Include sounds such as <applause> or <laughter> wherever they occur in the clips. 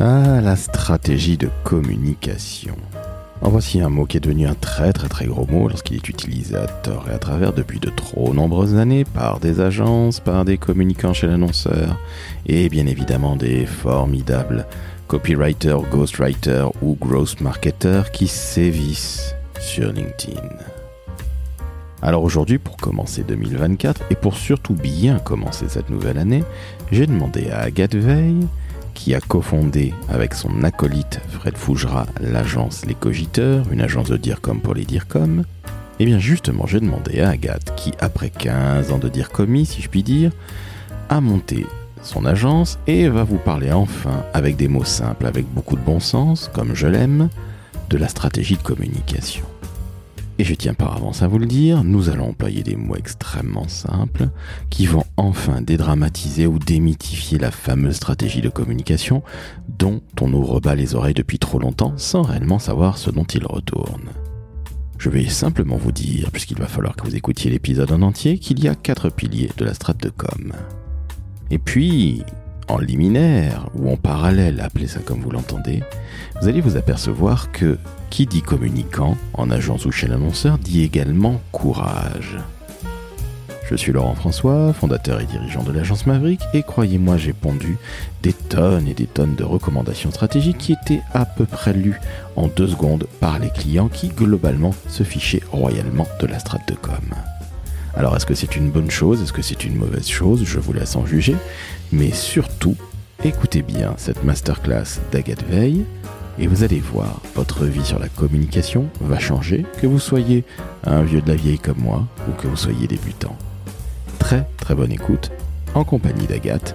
Ah, la stratégie de communication. En voici un mot qui est devenu un très très très gros mot lorsqu'il est utilisé à tort et à travers depuis de trop nombreuses années par des agences, par des communicants chez l'annonceur et bien évidemment des formidables copywriters, ghostwriters ou gross marketers qui sévissent sur LinkedIn. Alors aujourd'hui, pour commencer 2024 et pour surtout bien commencer cette nouvelle année, j'ai demandé à Agathe Veil, qui a cofondé avec son acolyte Fred Fougera l'agence Les Cogiteurs, une agence de dire comme pour les dire comme, et eh bien justement j'ai demandé à Agathe, qui après 15 ans de dire commis, si je puis dire, a monté son agence et va vous parler enfin, avec des mots simples, avec beaucoup de bon sens, comme je l'aime, de la stratégie de communication. Et je tiens par avance à vous le dire, nous allons employer des mots extrêmement simples qui vont enfin dédramatiser ou démythifier la fameuse stratégie de communication dont on nous rebat les oreilles depuis trop longtemps sans réellement savoir ce dont il retourne. Je vais simplement vous dire, puisqu'il va falloir que vous écoutiez l'épisode en entier, qu'il y a quatre piliers de la strate de com. Et puis, en liminaire ou en parallèle, appelez ça comme vous l'entendez, vous allez vous apercevoir que qui dit communicant en agence ou chez l'annonceur dit également courage. Je suis Laurent François, fondateur et dirigeant de l'agence Maverick, et croyez-moi, j'ai pondu des tonnes et des tonnes de recommandations stratégiques qui étaient à peu près lues en deux secondes par les clients qui, globalement, se fichaient royalement de la strate de com. Alors, est-ce que c'est une bonne chose? Est-ce que c'est une mauvaise chose? Je vous laisse en juger. Mais surtout, écoutez bien cette masterclass d'Agathe Veil et vous allez voir, votre vie sur la communication va changer, que vous soyez un vieux de la vieille comme moi ou que vous soyez débutant. Très très bonne écoute en compagnie d'Agathe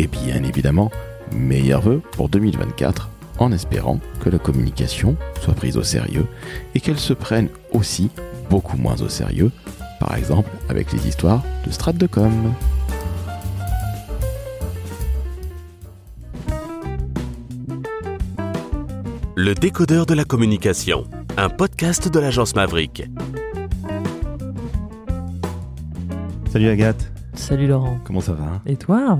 et bien évidemment, meilleurs vœux pour 2024 en espérant que la communication soit prise au sérieux et qu'elle se prenne aussi beaucoup moins au sérieux, par exemple avec les histoires de strat de com. Le décodeur de la communication, un podcast de l'agence Maverick. Salut Agathe. Salut Laurent. Comment ça va? Et toi?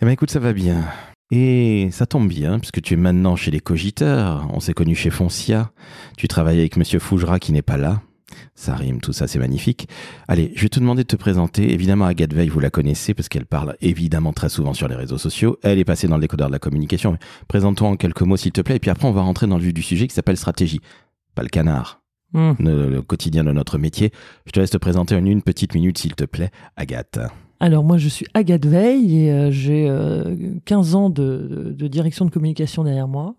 Eh bien écoute, ça va bien. Et ça tombe bien, puisque tu es maintenant chez les cogiteurs. On s'est connu chez Foncia. Tu travailles avec Monsieur Fougera qui n'est pas là. Ça rime, tout ça, c'est magnifique. Allez, je vais te demander de te présenter. Évidemment, Agathe Veil, vous la connaissez parce qu'elle parle évidemment très souvent sur les réseaux sociaux. Elle est passée dans le décodeur de la communication. Présente-toi en quelques mots, s'il te plaît. Et puis après, on va rentrer dans le vif du sujet qui s'appelle stratégie. Pas le canard. Hmm. Le, quotidien de notre métier. Je te laisse te présenter en une petite minute, s'il te plaît, Agathe. Alors moi je suis Agathe Veil et euh, j'ai 15 euh, ans de, direction de communication derrière moi.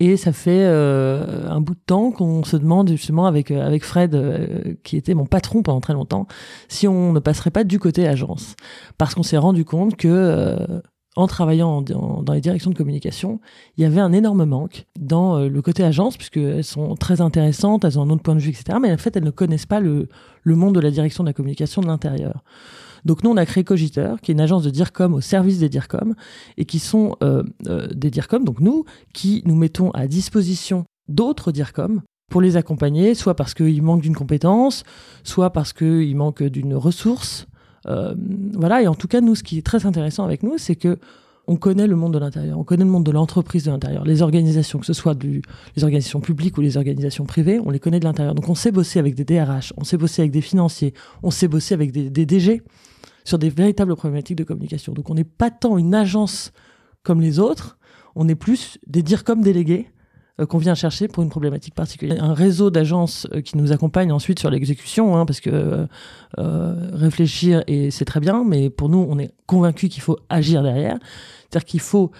Et ça fait euh, un bout de temps qu'on se demande justement avec euh, avec Fred, euh, qui était mon patron pendant très longtemps, si on ne passerait pas du côté agence, parce qu'on s'est rendu compte que en travaillant dans les directions de communication, il y avait un énorme manque dans le côté agence, puisqu'elles sont très intéressantes, elles ont un autre point de vue, etc. Mais en fait, elles ne connaissent pas le, le monde de la direction de la communication de l'intérieur. Donc nous, on a créé Cogiteur, qui est une agence de DIRCOM au service des DIRCOM, et qui sont euh, euh, des DIRCOM, donc nous, qui nous mettons à disposition d'autres DIRCOM pour les accompagner, soit parce qu'ils manquent d'une compétence, soit parce qu'ils manquent d'une ressource. Euh, voilà, et en tout cas, nous, ce qui est très intéressant avec nous, c'est que on connaît le monde de l'intérieur, on connaît le monde de l'entreprise de l'intérieur, les organisations, que ce soit les organisations publiques ou les organisations privées, on les connaît de l'intérieur. Donc on sait bosser avec des DRH, on sait bosser avec des financiers, on sait bosser avec des DG sur des véritables problématiques de communication. Donc on n'est pas tant une agence comme les autres, on est plus des dire comme délégués euh, qu'on vient chercher pour une problématique particulière. Un réseau d'agences euh, qui nous accompagne ensuite sur l'exécution, hein, parce que euh, réfléchir et c'est très bien, mais pour nous on est convaincu qu'il faut agir derrière. C'est-à-dire qu'il faut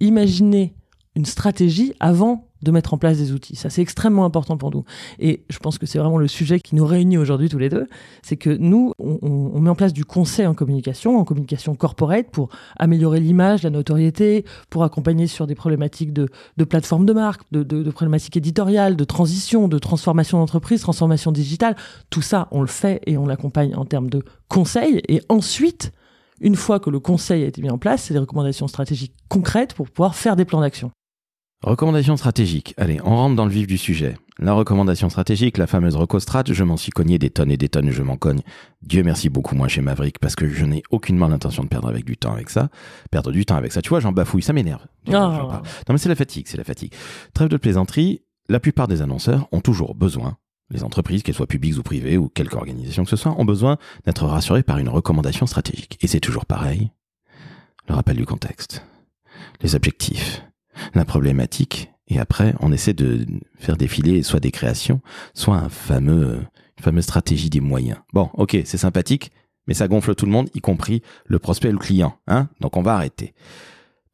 imaginer une stratégie avant de mettre en place des outils. Ça, c'est extrêmement important pour nous. Et je pense que c'est vraiment le sujet qui nous réunit aujourd'hui tous les deux. C'est que nous, on, met en place du conseil en communication, en communication corporate, pour améliorer l'image, la notoriété, pour accompagner sur des problématiques de, plateforme de marque, de problématiques éditoriales, de transition, de transformation d'entreprise, transformation digitale. Tout ça, on le fait et on l'accompagne en termes de conseil. Et ensuite, une fois que le conseil a été mis en place, c'est des recommandations stratégiques concrètes pour pouvoir faire des plans d'action. Recommandations stratégiques. Allez, on rentre dans le vif du sujet. La recommandation stratégique, la fameuse recostrat, je m'en suis cogné des tonnes et des tonnes, je m'en cogne. Dieu merci beaucoup moins chez Maverick parce que je n'ai aucunement l'intention de perdre avec du temps avec ça. Perdre du temps avec ça, tu vois, j'en bafouille, ça m'énerve. Oh. Non mais c'est la fatigue, c'est la fatigue. Trêve de plaisanterie, la plupart des annonceurs ont toujours besoin, les entreprises, qu'elles soient publiques ou privées ou quelque organisation que ce soit, ont besoin d'être rassurées par une recommandation stratégique. Et c'est toujours pareil. Le rappel du contexte, les objectifs, la problématique, et après on essaie de faire défiler soit des créations, soit un fameux, une fameuse stratégie des moyens. Bon, ok, c'est sympathique, mais ça gonfle tout le monde, y compris le prospect et le client. Hein Donc on va arrêter.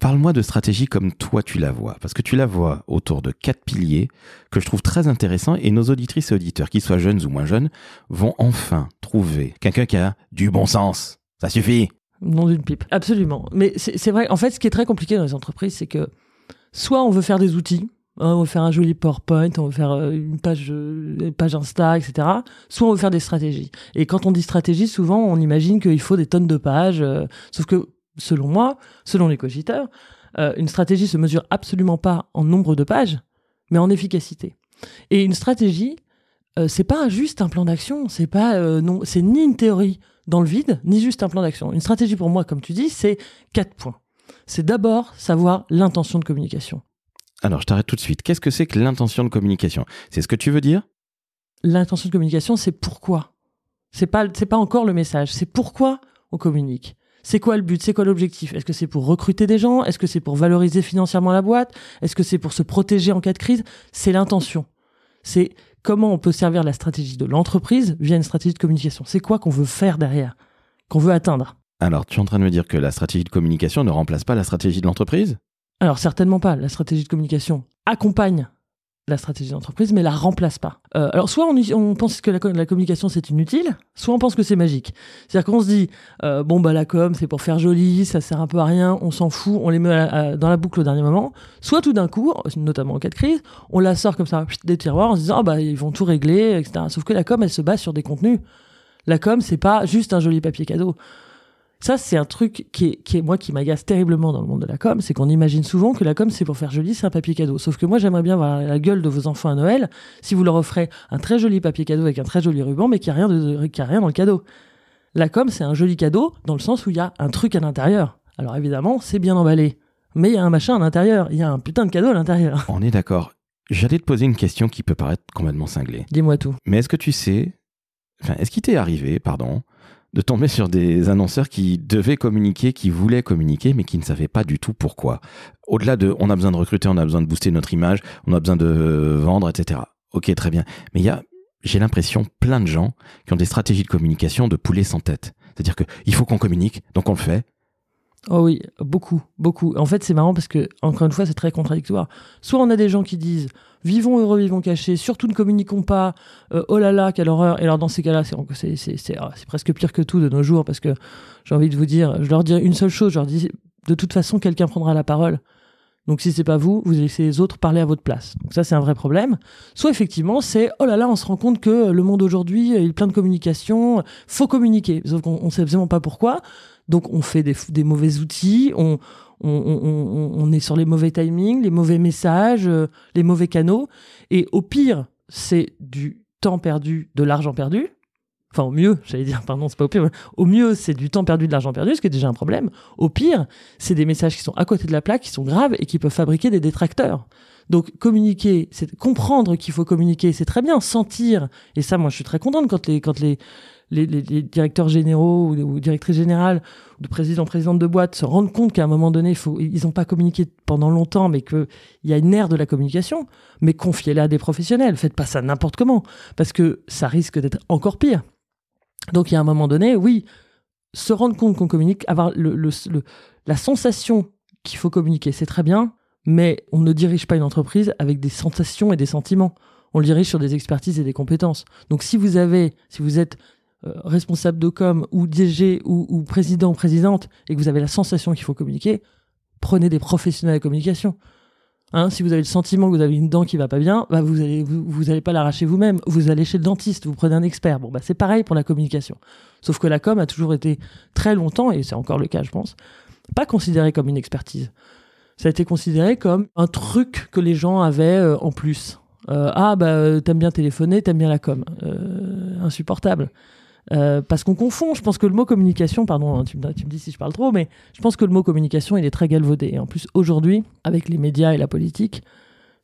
Parle-moi de stratégie comme toi tu la vois, parce que tu la vois autour de quatre piliers que je trouve très intéressants et nos auditrices et auditeurs, qu'ils soient jeunes ou moins jeunes, vont enfin trouver quelqu'un qui a du bon sens. Ça suffit. Non d'une pipe. Absolument. Mais c'est vrai, en fait, ce qui est très compliqué dans les entreprises, c'est que soit on veut faire des outils, hein, on veut faire un joli PowerPoint, on veut faire euh, une page, euh, une page Insta, etc. Soit on veut faire des stratégies. Et quand on dit stratégie, souvent on imagine qu'il faut des tonnes de pages. euh, sauf que selon moi, selon les cogiteurs, une stratégie se mesure absolument pas en nombre de pages, mais en efficacité. Et une stratégie, euh, c'est pas juste un plan d'action, c'est pas non, c'est ni une théorie dans le vide, ni juste un plan d'action. Une stratégie pour moi, comme tu dis, c'est quatre points. C'est d'abord savoir l'intention de communication. Alors je t'arrête tout de suite. Qu'est-ce que c'est que l'intention de communication? C'est ce que tu veux dire? L'intention de communication, c'est pourquoi? C'est pas, c'est pas encore le message, c'est pourquoi on communique? C'est quoi le but? C'est quoi l'objectif? Est-ce que c'est pour recruter des gens? Est-ce que c'est pour valoriser financièrement la boîte? Est-ce que c'est pour se protéger en cas de crise? C'est l'intention. C'est comment on peut servir la stratégie de l'entreprise via une stratégie de communication. C'est quoi qu'on veut faire derrière Qu'on veut atteindre Alors tu es en train de me dire que la stratégie de communication ne remplace pas la stratégie de l'entreprise? Alors certainement pas. La stratégie de communication accompagne la stratégie d'entreprise, mais la remplace pas. Euh, alors soit on, pense que la, co- la communication c'est inutile, soit on pense que c'est magique. C'est-à-dire qu'on se dit euh, bon bah la com c'est pour faire joli, ça sert un peu à rien, on s'en fout, on les met dans la boucle au dernier moment. Soit tout d'un coup, notamment en cas de crise, on la sort comme ça des tiroirs en se disant ah bah ils vont tout régler, etc. Sauf que la com elle se base sur des contenus. La com c'est pas juste un joli papier cadeau. Ça, c'est un truc qui est, qui est moi qui m'agace terriblement dans le monde de la com, c'est qu'on imagine souvent que la com c'est pour faire joli, c'est un papier cadeau. Sauf que moi j'aimerais bien voir la gueule de vos enfants à Noël si vous leur offrez un très joli papier cadeau avec un très joli ruban, mais qu'il n'y a rien de, qu'il y a rien dans le cadeau. La com c'est un joli cadeau dans le sens où il y a un truc à l'intérieur. Alors évidemment c'est bien emballé, mais il y a un machin à l'intérieur, il y a un putain de cadeau à l'intérieur. On est d'accord. J'allais te poser une question qui peut paraître complètement cinglée. Dis-moi tout. Mais est-ce que tu sais, enfin, est-ce qu'il t'est arrivé, pardon, de tomber sur des annonceurs qui devaient communiquer, qui voulaient communiquer, mais qui ne savaient pas du tout pourquoi Au-delà de on a besoin de recruter, on a besoin de booster notre image, on a besoin de vendre, etc. Ok, très bien. Mais il y a, j'ai l'impression, plein de gens qui ont des stratégies de communication de poulet sans tête. C'est-à-dire qu'il faut qu'on communique, donc on le fait. Oh oui, beaucoup, beaucoup. En fait, c'est marrant parce que, encore une fois, c'est très contradictoire. Soit on a des gens qui disent vivons heureux, vivons cachés, surtout ne communiquons pas, euh, oh là là, quelle horreur. Et alors, dans ces cas-là, ah, c'est presque pire que tout de nos jours parce que j'ai envie de vous dire, je leur dis une seule chose, je leur dis de toute façon, quelqu'un prendra la parole. Donc, si c'est pas vous, vous laissez les autres parler à votre place. Donc, ça, c'est un vrai problème. Soit, effectivement, c'est oh là là, on se rend compte que le monde aujourd'hui, il est plein de communication, faut communiquer. Sauf qu'on on sait absolument pas pourquoi. Donc on fait des, mauvais outils, on, on, on, on, est sur les mauvais timings, les mauvais messages, euh, les mauvais canaux. Et au pire, c'est du temps perdu, de l'argent perdu. Enfin, au mieux, j'allais dire, pardon, c'est pas au pire. Au mieux, c'est du temps perdu, de l'argent perdu, ce qui est déjà un problème. Au pire, c'est des messages qui sont à côté de la plaque, qui sont graves et qui peuvent fabriquer des détracteurs. Donc communiquer, c'est comprendre qu'il faut communiquer, c'est très bien. Sentir, et ça, moi, je suis très contente quand les quand les les, directeurs généraux ou, directrices générales ou de présidents, présidentes de boîtes se rendent compte qu'à un moment donné, ils n'ont pas communiqué pendant longtemps, mais qu'il y a une ère de la communication. Mais confiez-la à des professionnels. Faites pas ça n'importe comment, parce que ça risque d'être encore pire. Donc il y a un moment donné, oui, se rendre compte qu'on communique, avoir la sensation qu'il faut communiquer, c'est très bien, mais on ne dirige pas une entreprise avec des sensations et des sentiments. On le dirige sur des expertises et des compétences. Donc si vous avez, si vous êtes responsable de com ou DG ou, président présidente et que vous avez la sensation qu'il faut communiquer, prenez des professionnels de communication. Hein, si vous avez le sentiment que vous avez une dent qui va pas bien, bah vous allez vous, vous allez pas l'arracher vous-même. Vous allez chez le dentiste, vous prenez un expert. Bon bah c'est pareil pour la communication. Sauf que la com a toujours été très longtemps et c'est encore le cas je pense, pas considérée comme une expertise. Ça a été considéré comme un truc que les gens avaient euh, en plus. Euh, ah bah t'aimes bien téléphoner, t'aimes bien la com. Euh, insupportable. Euh, parce qu'on confond, je pense que le mot communication, pardon, hein, tu, me, dis si je parle trop, mais je pense que le mot communication, il est très galvaudé. Et en plus, aujourd'hui, avec les médias et la politique,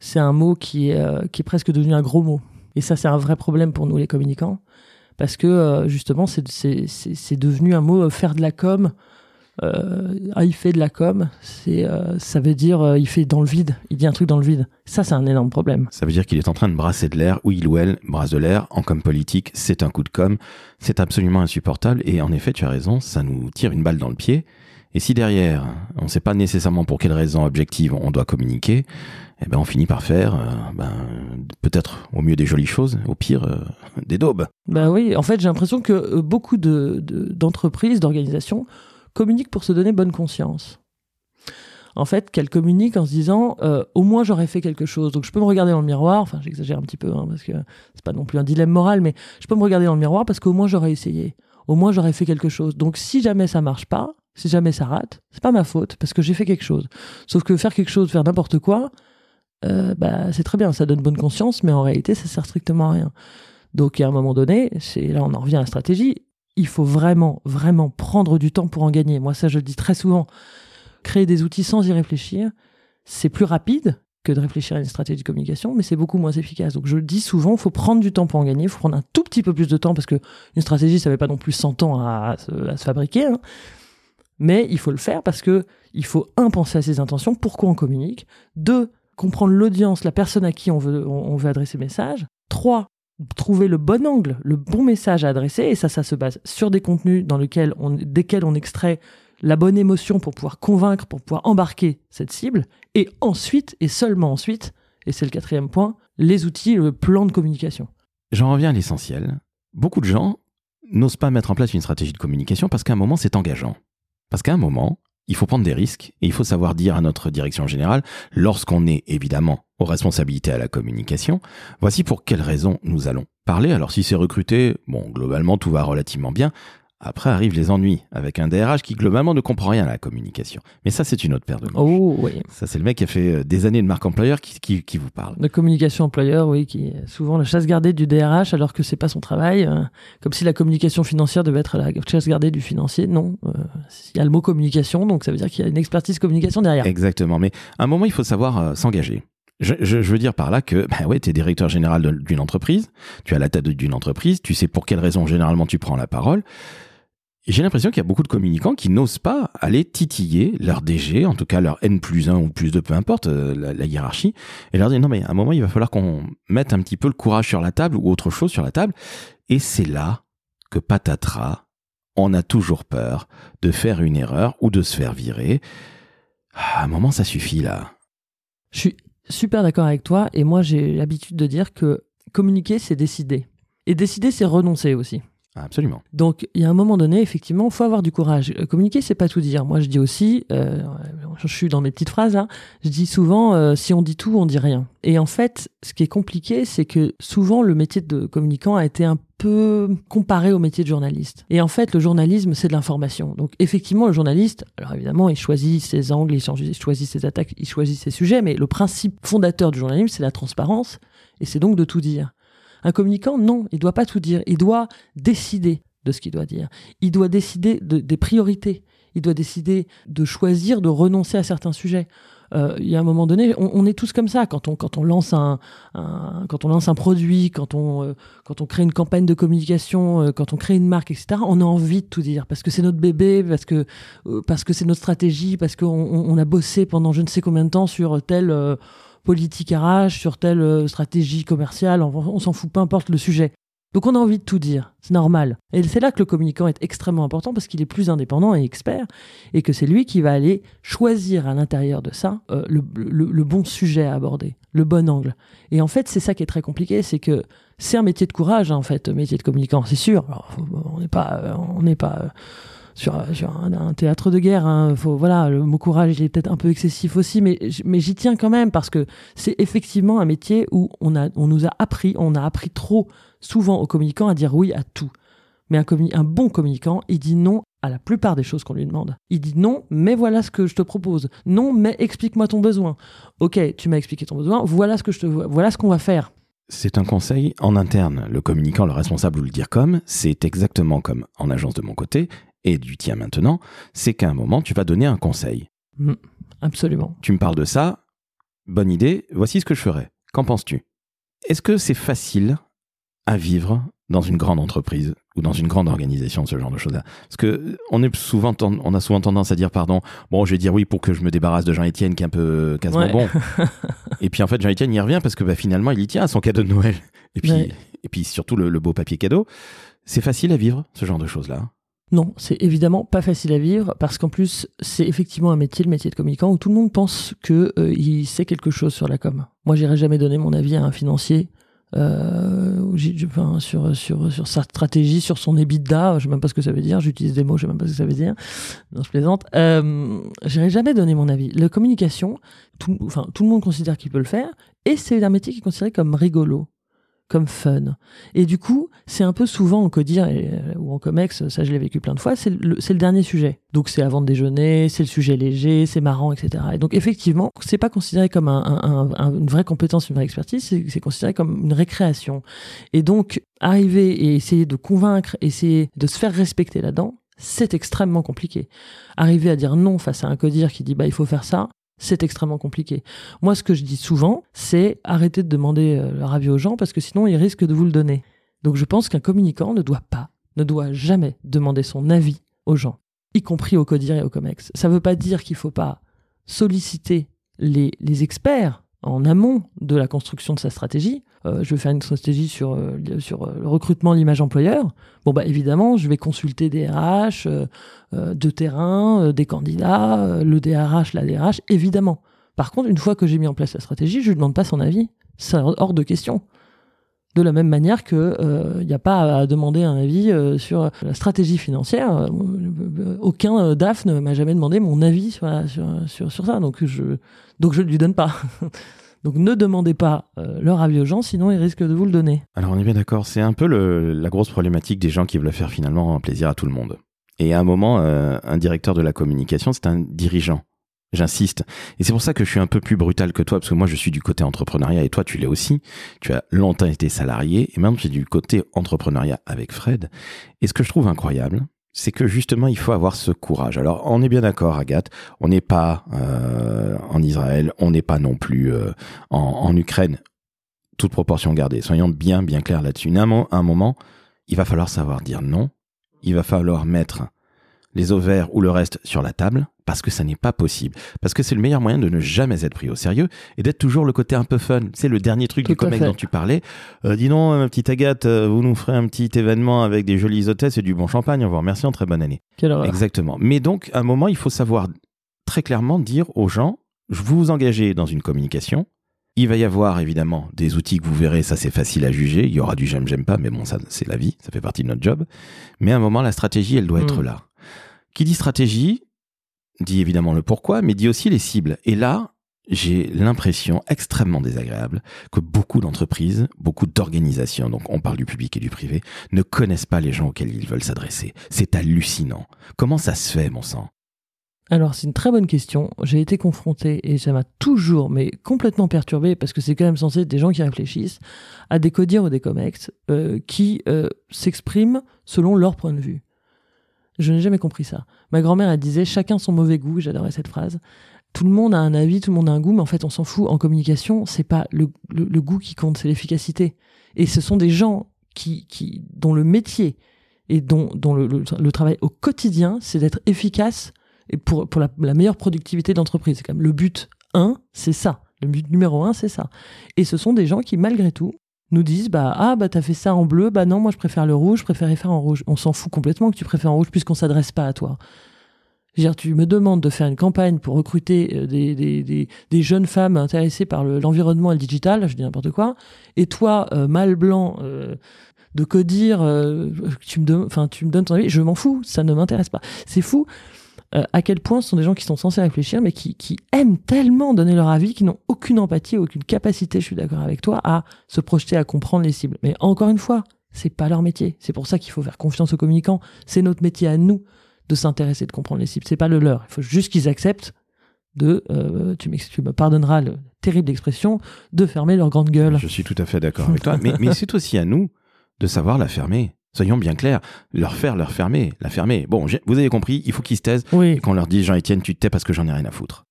c'est un mot qui est, euh, presque devenu un gros mot. Et ça, c'est un vrai problème pour nous, les communicants, parce que euh, justement, c'est devenu un mot faire de la com ah, il fait de la com, c'est, euh, ça veut dire euh, il fait dans le vide, il dit un truc dans le vide. Ça, c'est un énorme problème. Ça veut dire qu'il est en train de brasser de l'air, ou il ou elle brasse de l'air en com politique, c'est un coup de com, c'est absolument insupportable, et en effet, tu as raison, ça nous tire une balle dans le pied. Et si derrière, on ne sait pas nécessairement pour quelle raison objective on doit communiquer, eh ben on finit par faire, euh, ben, peut-être au mieux des jolies choses, au pire euh, des daubes. Ben oui, en fait j'ai l'impression que beaucoup de, d'entreprises, d'organisations communique pour se donner bonne conscience. En fait, qu'elle communique en se disant euh, au moins j'aurais fait quelque chose. Donc je peux me regarder dans le miroir, enfin j'exagère un petit peu hein, parce que c'est pas non plus un dilemme moral, mais je peux me regarder dans le miroir parce qu'au moins j'aurais essayé. Au moins j'aurais fait quelque chose. Donc si jamais ça marche pas, si jamais ça rate, c'est pas ma faute parce que j'ai fait quelque chose. Sauf que faire quelque chose, faire n'importe quoi, euh, bah, c'est très bien, ça donne bonne conscience, mais en réalité ça sert strictement à rien. Donc à un moment donné, c'est là on en revient à la stratégie il faut vraiment, vraiment prendre du temps pour en gagner. Moi, ça, je le dis très souvent. Créer des outils sans y réfléchir, c'est plus rapide que de réfléchir à une stratégie de communication, mais c'est beaucoup moins efficace. Donc, je le dis souvent, il faut prendre du temps pour en gagner. Il faut prendre un tout petit peu plus de temps parce que une stratégie, ça ne fait pas non plus 100 ans à, se, fabriquer. Hein. Mais il faut le faire parce que il faut, un, penser à ses intentions, pourquoi on communique. Deux, comprendre l'audience, la personne à qui on veut, on veut adresser le message. Trois, trouver le bon angle, le bon message à adresser, et ça, ça se base sur des contenus dans lesquels on, desquels on extrait la bonne émotion pour pouvoir convaincre, pour pouvoir embarquer cette cible, et ensuite, et seulement ensuite, et c'est le quatrième point, les outils, le plan de communication. J'en reviens à l'essentiel. Beaucoup de gens n'osent pas mettre en place une stratégie de communication parce qu'à un moment, c'est engageant. Parce qu'à un moment, il faut prendre des risques et il faut savoir dire à notre direction générale, lorsqu'on est évidemment aux responsabilités à la communication, voici pour quelles raisons nous allons parler. Alors si c'est recruté, bon, globalement tout va relativement bien, après arrivent les ennuis avec un DRH qui globalement ne comprend rien à la communication. Mais ça, c'est une autre paire de manches. Oh oui. Ça, c'est le mec qui a fait euh, des années de marque employeur qui, qui, vous parle. De communication employeur, oui, qui est souvent la chasse gardée du DRH alors que c'est pas son travail. Euh, comme si la communication financière devait être la chasse gardée du financier. Non, euh, il y a le mot communication, donc ça veut dire qu'il y a une expertise communication derrière. Exactement. Mais à un moment, il faut savoir s'engager. Je, je, veux dire par là que, <laughs> ben ouais, tu es directeur général d'une entreprise, tu as la tête d'une entreprise, tu sais pour quelle raison généralement tu prends la parole j'ai l'impression qu'il y a beaucoup de communicants qui n'osent pas aller titiller leur DG, en tout cas leur N plus 1 ou plus 2, peu importe euh, la, hiérarchie, et leur dire non mais à un moment il va falloir qu'on mette un petit peu le courage sur la table ou autre chose sur la table. Et c'est là que patatras, on a toujours peur de faire une erreur ou de se faire virer. Ah, à un moment ça suffit là. Je suis super d'accord avec toi et moi j'ai l'habitude de dire que communiquer c'est décider. Et décider c'est renoncer aussi. Absolument. Donc, il y a un moment donné, effectivement, il faut avoir du courage. Euh, communiquer, c'est pas tout dire. Moi, je dis aussi, euh, je suis dans mes petites phrases, là, je dis souvent, euh, si on dit tout, on dit rien. Et en fait, ce qui est compliqué, c'est que souvent, le métier de communicant a été un peu comparé au métier de journaliste. Et en fait, le journalisme, c'est de l'information. Donc, effectivement, le journaliste, alors évidemment, il choisit ses angles, il choisit ses attaques, il choisit ses sujets, mais le principe fondateur du journalisme, c'est la transparence, et c'est donc de tout dire. Un communicant, non, il doit pas tout dire. Il doit décider de ce qu'il doit dire. Il doit décider des priorités. Il doit décider de choisir de renoncer à certains sujets. Euh, il y a un moment donné, on, est tous comme ça quand on lance un, produit, quand on euh, crée une campagne de communication, euh, quand on crée une marque, etc. On a envie de tout dire parce que c'est notre bébé, parce que parce que c'est notre stratégie, parce qu'on on a bossé pendant je ne sais combien de temps sur tel politique arrache, sur telle euh, stratégie commerciale, on, s'en fout, peu importe le sujet. Donc on a envie de tout dire, c'est normal. Et c'est là que le communicant est extrêmement important parce qu'il est plus indépendant et expert et que c'est lui qui va aller choisir à l'intérieur de ça euh, le, bon sujet à aborder, le bon angle. Et en fait, c'est ça qui est très compliqué, c'est que c'est un métier de courage, hein, en fait, métier de communicant, c'est sûr. on n'est pas, euh, on n'est pas sur, un, théâtre de guerre. Hein. Faut, voilà, le mot courage est peut-être un peu excessif aussi, mais, mais j'y tiens quand même parce que c'est effectivement un métier où on, a, on nous a appris, on a appris trop souvent aux communicants à dire oui à tout. Mais un, un bon communicant, il dit non à la plupart des choses qu'on lui demande. Il dit non, mais voilà ce que je te propose. Non, mais explique-moi ton besoin. Ok, tu m'as expliqué ton besoin, voilà ce que je te voilà ce qu'on va faire. C'est un conseil en interne. Le communicant, le responsable ou le dire comme, c'est exactement comme en agence de mon côté et du tien maintenant, c'est qu'à un moment, tu vas donner un conseil. Mm, absolument. Tu me parles de ça, bonne idée, voici ce que je ferais. Qu'en penses-tu? Est-ce que c'est facile à vivre dans une grande entreprise ou dans une grande organisation, ce genre de choses-là? Parce que on est souvent, on a souvent tendance à dire, pardon, bon, je vais dire oui pour que je me débarrasse de Jean-Étienne qui est un peu quasiment bon. <laughs> et puis en fait, Jean-Étienne y revient parce que bah, finalement, il y tient à son cadeau de Noël. Et puis, et puis surtout le, beau papier cadeau. C'est facile à vivre, ce genre de choses-là. Non, c'est évidemment pas facile à vivre parce qu'en plus, c'est effectivement un métier, le métier de communicant, où tout le monde pense qu'il euh, sait quelque chose sur la com. Moi, j'irai jamais donner mon avis à un financier euh, sur, sa stratégie, sur son EBITDA, je sais même pas ce que ça veut dire, j'utilise des mots, je sais même pas ce que ça veut dire, non, je plaisante. Euh, jamais donner mon avis. La communication, tout, tout le monde considère qu'il peut le faire, et c'est un métier qui est considéré comme rigolo comme fun. Et du coup, c'est un peu souvent en codir euh, ou en comex, ça je l'ai vécu plein de fois, c'est le, le, dernier sujet. Donc c'est avant de déjeuner, c'est le sujet léger, c'est marrant, etc. Et donc effectivement, c'est pas considéré comme un, un, une vraie compétence, une vraie expertise, c'est considéré comme une récréation. Et donc arriver et essayer de convaincre, essayer de se faire respecter là-dedans, c'est extrêmement compliqué. Arriver à dire non face à un codir qui dit bah il faut faire ça, c'est extrêmement compliqué. Moi, ce que je dis souvent, c'est arrêter de demander euh, leur avis aux gens parce que sinon, ils risquent de vous le donner. Donc, je pense qu'un communicant ne doit pas, ne doit jamais demander son avis aux gens, y compris au CODIR et au COMEX. Ça ne veut pas dire qu'il ne faut pas solliciter les experts en amont de la construction de sa stratégie. Euh, je vais faire une stratégie sur, euh, sur euh, le recrutement, l'image employeur. Bon, bah évidemment, je vais consulter des RH, de terrain, des candidats, le DRH, la DRH, évidemment. Par contre, une fois que j'ai mis en place la stratégie, je ne demande pas son avis. C'est hors de question. De la même manière que il n'y a pas à demander un avis sur la stratégie financière. aucun DAF ne m'a jamais demandé mon avis sur, ça. Donc je ne lui donne pas. <laughs> Donc ne demandez pas euh, leur avis aux gens, sinon ils risquent de vous le donner. Alors on est bien d'accord, c'est un peu la grosse problématique des gens qui veulent faire finalement plaisir à tout le monde. Et à un moment, euh, un directeur de la communication, c'est un dirigeant. J'insiste. Et c'est pour ça que je suis un peu plus brutal que toi, parce que moi je suis du côté entrepreneuriat et toi tu l'es aussi. Tu as longtemps été salarié et maintenant tu es du côté entrepreneuriat avec Fred. Et ce que je trouve incroyable, c'est que justement, il faut avoir ce courage. Alors, on est bien d'accord, Agathe, on n'est pas euh, en Israël, on n'est pas non plus euh, en, Ukraine, toute proportion gardée. Soyons bien, bien clairs là-dessus. À un moment, il va falloir savoir dire non, il va falloir mettre les ovaires ou le reste sur la table, parce que ça n'est pas possible. Parce que c'est le meilleur moyen de ne jamais être pris au sérieux et d'être toujours le côté un peu fun. C'est le dernier truc du comex dont tu parlais. Euh, dis donc, ma petite Agathe, euh, vous nous ferez un petit événement avec des jolies hôtesses et du bon champagne. On vous remercie en très bonne année. Exactement. Mais donc, à un moment, il faut savoir très clairement dire aux gens, je vous vous engagez dans une communication. Il va y avoir évidemment des outils que vous verrez, ça c'est facile à juger. Il y aura du j'aime, j'aime pas, mais bon, ça c'est la vie, ça fait partie de notre job. Mais à un moment, la stratégie, elle doit être hmm. là. Qui dit stratégie, dit évidemment le pourquoi, mais dit aussi les cibles. Et là, j'ai l'impression extrêmement désagréable que beaucoup d'entreprises, beaucoup d'organisations, donc on parle du public et du privé, ne connaissent pas les gens auxquels ils veulent s'adresser. C'est hallucinant. Comment ça se fait, mon sang? Alors c'est une très bonne question. J'ai été confronté et ça m'a toujours, mais complètement perturbé parce que c'est quand même censé être des gens qui réfléchissent à des codires ou des comex euh, qui euh, s'expriment selon leur point de vue. Je n'ai jamais compris ça. Ma grand-mère, elle disait chacun son mauvais goût. J'adorais cette phrase. Tout le monde a un avis, tout le monde a un goût, mais en fait, on s'en fout. En communication, c'est pas le, goût qui compte, c'est l'efficacité. Et ce sont des gens qui, dont le métier et dont, le, travail au quotidien, c'est d'être efficace et pour, la, meilleure productivité d'entreprise. C'est le but 1, c'est ça. Le but numéro 1, c'est ça. Et ce sont des gens qui, malgré tout, nous disent bah ah bah t'as fait ça en bleu bah non moi je préfère le rouge je préférais faire en rouge on s'en fout complètement que tu préfères en rouge puisqu'on s'adresse pas à toi dire, tu me demandes de faire une campagne pour recruter euh, des, des, des, jeunes femmes intéressées par l'environnement et le digital, je dis n'importe quoi, et toi, euh, mâle blanc, euh, de codir, euh, tu, me tu me donnes ton avis, je m'en fous, ça ne m'intéresse pas. C'est fou. Euh, à quel point ce sont des gens qui sont censés réfléchir, mais qui, aiment tellement donner leur avis, qui n'ont aucune empathie, aucune capacité, je suis d'accord avec toi, à se projeter, à comprendre les cibles. Mais encore une fois, c'est pas leur métier. C'est pour ça qu'il faut faire confiance aux communicants. C'est notre métier à nous de s'intéresser, de comprendre les cibles. C'est pas le leur. Il faut juste qu'ils acceptent de, euh, tu, me pardonneras le terrible expression, de fermer leur grande gueule. Je suis tout à fait d'accord avec toi. Mais c'est aussi à nous de savoir la fermer. Soyons bien clairs, leur faire, leur fermer, la fermer. Bon, vous avez compris, il faut qu'ils se taisent oui. et qu'on leur dise Jean-Étienne, tu te tais parce que j'en ai rien à foutre.